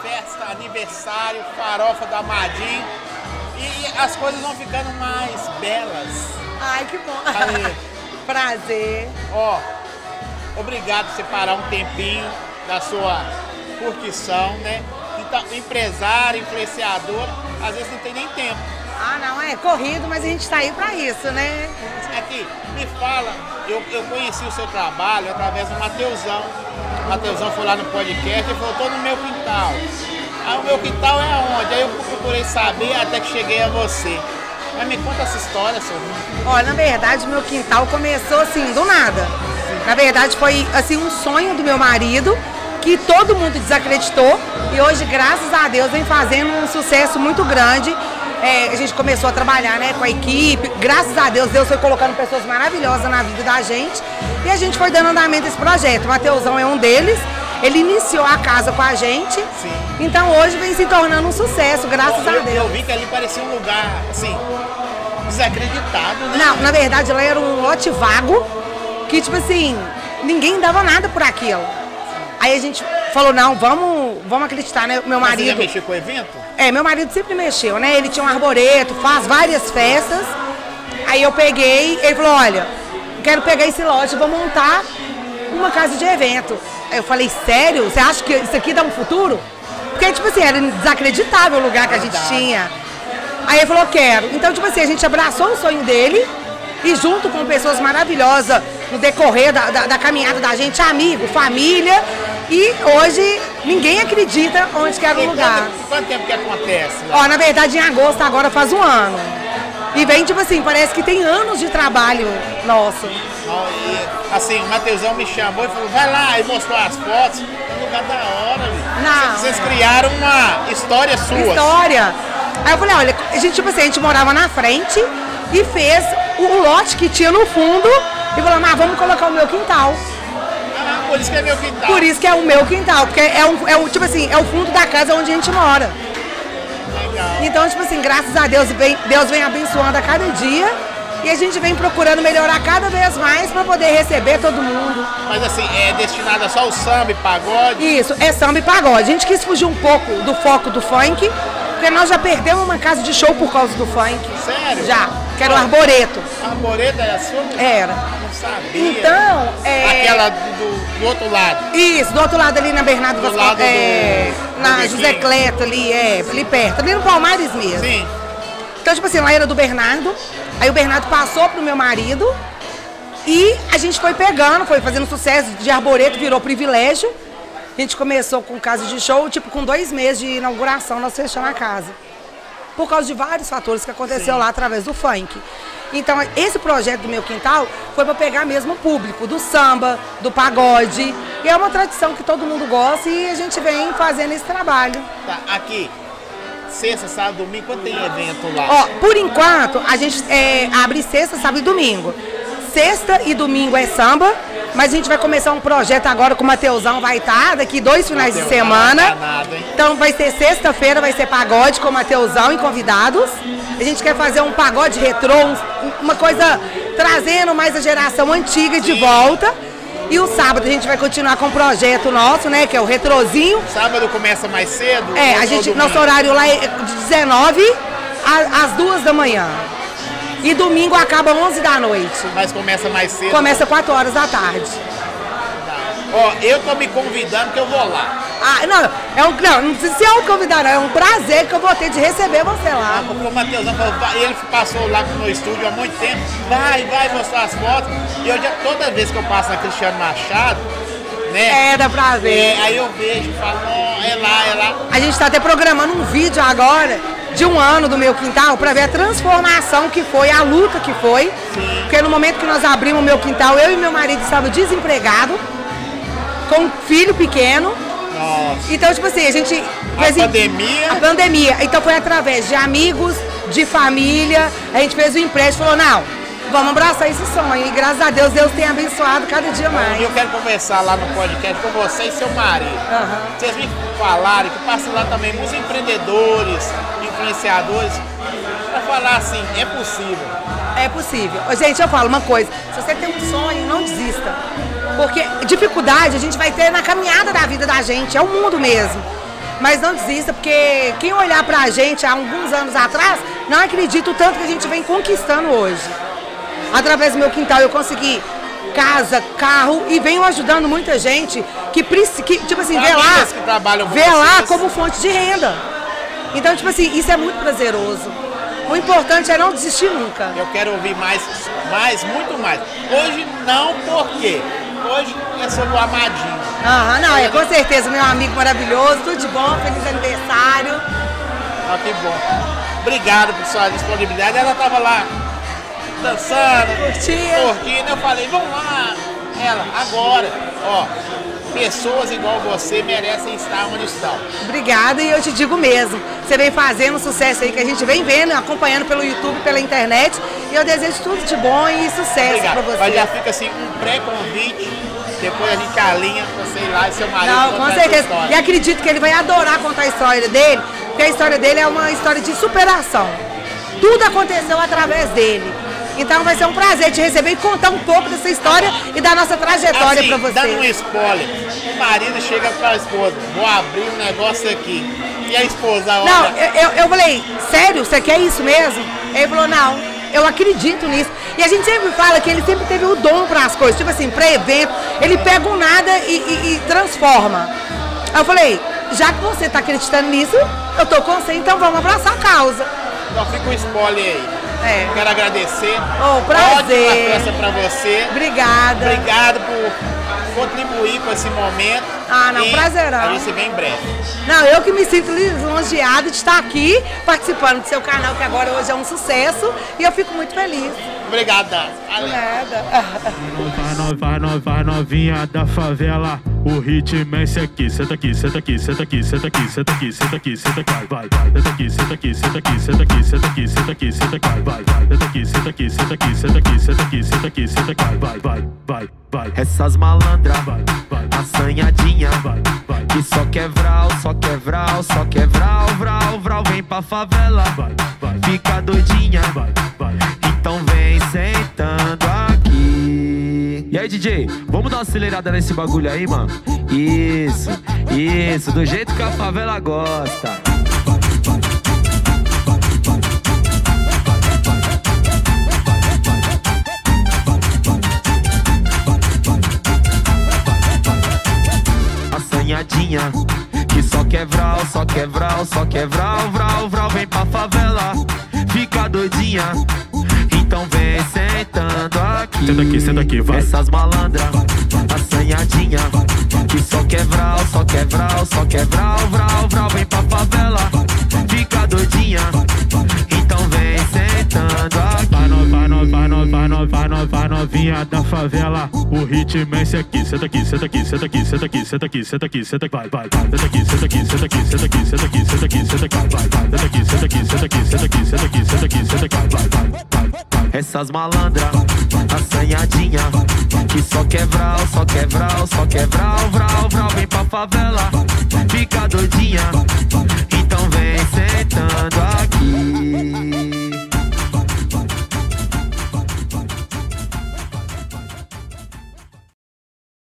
Festa, aniversário, farofa da Madim. E as coisas vão ficando mais belas. Ai, que bom. Aí. Prazer. Ó. Oh obrigado por separar um tempinho da sua curtição, né? Então, empresário, influenciador, às vezes não tem nem tempo. Ah, não, é corrido, mas a gente tá aí pra isso, né? Aqui, me fala, eu, eu conheci o seu trabalho através do Mateusão. O Mateusão foi lá no podcast e falou, tô no meu quintal. Aí o meu quintal é aonde? Aí eu procurei saber até que cheguei a você. Mas me conta essa história, seu Ó, na verdade, meu quintal começou assim, do nada. Na verdade, foi assim um sonho do meu marido, que todo mundo desacreditou. E hoje, graças a Deus, vem fazendo um sucesso muito grande. É, a gente começou a trabalhar né, com a equipe. Graças a Deus, Deus foi colocando pessoas maravilhosas na vida da gente. E a gente foi dando andamento a esse projeto. O Mateusão é um deles. Ele iniciou a casa com a gente. Então hoje vem se tornando um sucesso, graças eu, a Deus. Eu vi que ali parecia um lugar, assim, desacreditado, né? Não, na verdade lá era um lote vago, que tipo assim, ninguém dava nada por aquilo. Aí a gente falou, não, vamos, vamos acreditar, né? Meu Mas você marido. mexeu com o evento? É, meu marido sempre mexeu, né? Ele tinha um arboreto, faz várias festas. Aí eu peguei, ele falou, olha, quero pegar esse lote, vou montar uma casa de evento. Aí eu falei, sério? Você acha que isso aqui dá um futuro? Porque, tipo assim, era desacreditável o lugar que a gente tinha. Aí ele falou, quero. Então, tipo assim, a gente abraçou o sonho dele e junto com pessoas maravilosas no decorrer da, da, da caminhada da gente, amigo, família. E hoje ninguém acredita onde que era o lugar. Quanto, quanto tempo que acontece? lá? Ó, na verdade, em agosto agora faz um ano. E vem, tipo assim, parece que tem anos de trabalho nosso. E, assim, o Mateusão me chamou e falou, vai lá, e mostrou as fotos. É um lugar da hora. Não, Vocês criaram uma história sua. História. Aí eu falei, olha, a gente, tipo assim, a gente morava na frente e fez o lote que tinha no fundo e falou, mas vamos colocar o meu quintal. Ah, por isso que é meu quintal. Por isso que é o meu quintal, porque é, um, é o, tipo assim, é o fundo da casa onde a gente mora. Então, tipo assim, graças a Deus, vem, Deus vem abençoando a cada dia e a gente vem procurando melhorar cada vez mais para poder receber todo mundo. Mas assim, é destinada só ao samba e pagode? Isso, é samba e pagode. A gente quis fugir um pouco do foco do funk, porque nós já perdemos uma casa de show por causa do funk. Sério? Já, que era o Arboreto. Arboreto era sua? Era. Não sabia. Então, é... Aquela do, do- do outro lado. Isso, do outro lado ali na Bernardo Do Vasconcelos. lado do- É, do na Bequinho. José Cleto ali, é, ali perto, ali no Palmares mesmo. Sim. Então, tipo assim, lá era do Bernardo, aí o Bernardo passou pro meu marido e a gente foi pegando, foi fazendo sucesso de arboreto, virou privilégio. A gente começou com casa de show, tipo, com dois meses de inauguração, nós fechamos a casa. Por causa de vários fatores que aconteceu Sim. lá através do funk. Então, esse projeto do meu quintal foi para pegar mesmo o público, do samba, do pagode. E é uma tradição que todo mundo gosta e a gente vem fazendo esse trabalho. Tá, aqui. Sexta, sábado, domingo, quando tem evento lá? Ó, por enquanto, a gente é, abre sexta, sábado e domingo. Sexta e domingo é samba, mas a gente vai começar um projeto agora com o Mateusão, vai estar daqui dois finais de Mateusão é semana. danado, hein? Então vai ser sexta-feira, vai ser pagode com o Mateusão e convidados. A gente quer fazer um pagode retrô, um- uma coisa trazendo mais a geração antiga de volta. E o sábado a gente vai continuar com o projeto nosso, né? Que é o retrozinho. Sábado começa mais cedo? É, a gente, nosso horário lá é de 19 a- às 2 da manhã. E domingo acaba 11 da noite. Mas começa mais cedo? Começa 4 horas da tarde. Ó, eu tô me convidando que eu vou lá. Ah, não, é um, não, não precisa ser um convidado, não, é um prazer que eu vou ter de receber você lá. Ah, porque o Matheusão falou, ele passou lá no estúdio há muito tempo, vai, vai mostrar as fotos. E eu já, toda vez que eu passo na Cristiano Machado, né? É, dá prazer. é, aí eu vejo e falo, ó, é lá, é lá. A gente está até programando um vídeo agora de um ano do meu quintal para ver a transformação que foi, a luta que foi. Porque no momento que nós abrimos o meu quintal, eu e meu marido estavam desempregados, com um filho pequeno. Nossa. Então, tipo assim, a gente. A fez em- pandemia? A pandemia. Então foi através de amigos, de família. A gente fez o empréstimo e falou, não, vamos abraçar esse sonho. E graças a Deus, Deus tem abençoado cada dia mais. E eu quero conversar lá no podcast com você e seu marido. Vocês me falaram que passam lá também muitos empreendedores, influenciadores, para falar assim, é possível. É possível. Gente, eu falo uma coisa: se você tem um sonho, não desista. Porque dificuldade a gente vai ter na caminhada da vida da gente, é o mundo mesmo. Mas não desista, porque quem olhar pra gente há alguns anos atrás, não acredita o tanto que a gente vem conquistando hoje. Através do meu quintal eu consegui casa, carro e venho ajudando muita gente que, que tipo assim, vê lá, vê lá como fonte de renda. Então, tipo assim, isso é muito prazeroso. O importante é não desistir nunca. Eu quero ouvir mais, mais, muito mais. Hoje não, por quê? Hoje é sobre o Amadinho. Aham, não, é com certeza, meu amigo maravilhoso, tudo de bom, feliz aniversário. Ah, que bom. Obrigado por sua disponibilidade. Ela tava lá dançando, Curtindo. curtindo. Eu falei, vamos lá. Ela, agora, ó, pessoas igual você merecem estar onde estão. Obrigada e eu te digo mesmo, você vem fazendo um sucesso aí que a gente vem vendo, acompanhando pelo YouTube, pela internet, e eu desejo tudo de bom e sucesso pra Obrigado. você. Mas já fica assim um pré-convite. Depois a gente alinha ir lá e seu marido Não, com certeza. E acredito que ele vai adorar contar a história dele, porque a história dele é uma história de superação. Tudo aconteceu através dele. Então vai ser um prazer te receber e contar um pouco dessa história e da nossa trajetória assim, pra você. Dando um spoiler, o marido chega pra esposa, vou abrir um negócio aqui. E a esposa olha. Não, eu, eu, eu falei, sério, você quer isso mesmo? Ele falou, não, eu acredito nisso. E a gente sempre fala que ele sempre teve o dom para as coisas, tipo assim, para evento, ele pega um nada e, e- e transforma. Aí eu falei, já que você tá acreditando nisso, eu tô com você, então vamos abraçar a causa. Então fica um spoiler aí. É. Quero agradecer. Oh, prazer. Ótima festa pra você. Obrigada. Obrigado por contribuir com esse momento. Ah, não, E prazerão. A gente se vê em breve. Não, eu que me sinto lisonjeada de estar aqui participando do seu canal, que agora hoje é um sucesso, e eu fico muito feliz. Obrigado, Daz. Nada. Vai, no- vai, no- vai novinha da favela, o ritmo é esse aqui. Senta aqui, senta aqui, senta aqui, senta aqui, senta aqui, senta aqui, senta aqui, vai, vai. Senta aqui, senta aqui, senta aqui, senta aqui, senta aqui, senta aqui, senta aqui, vai, vai. Senta aqui, senta aqui, senta aqui, senta aqui, senta aqui, senta aqui, senta aqui, vai, vai, vai, vai. Essas malandras, assanhadinha, que só quer vral, só quer vral, só quer vral, vral, vral, vem pra favela, fica doidinha, então vem sentando aqui. E aí, DJ, vamos dar uma acelerada nesse bagulho aí, mano? Isso, isso, do jeito que a favela gosta. Assanhadinha Que só quer vral, só quer vral, só quer vral, vral, Vem pra favela, fica doidinha. Então vem sentando aqui. Senta aqui, senta aqui, vai. Essas malandras, assanhadinha. Que só quer vral, só quer vral, só quer vral, vral, Vem pra favela, fica doidinha sentando aqui Vai, no- vai, no- vai, no- no- no- novinha da favela, o ritmo é esse aqui. Senta aqui, senta aqui, senta aqui, senta aqui, senta aqui, senta aqui, senta aqui, vai, vai. Senta aqui, senta aqui, senta aqui, senta aqui, senta aqui, senta aqui, senta aqui, vai, vai. Senta aqui, senta aqui, senta aqui, senta aqui, senta aqui, senta aqui, senta aqui, vai, vai. Essas malandras, assanhadinha Que só quer vral, só quer vral, só quer vral, vral, Vem pra favela, fica doidinha Então vem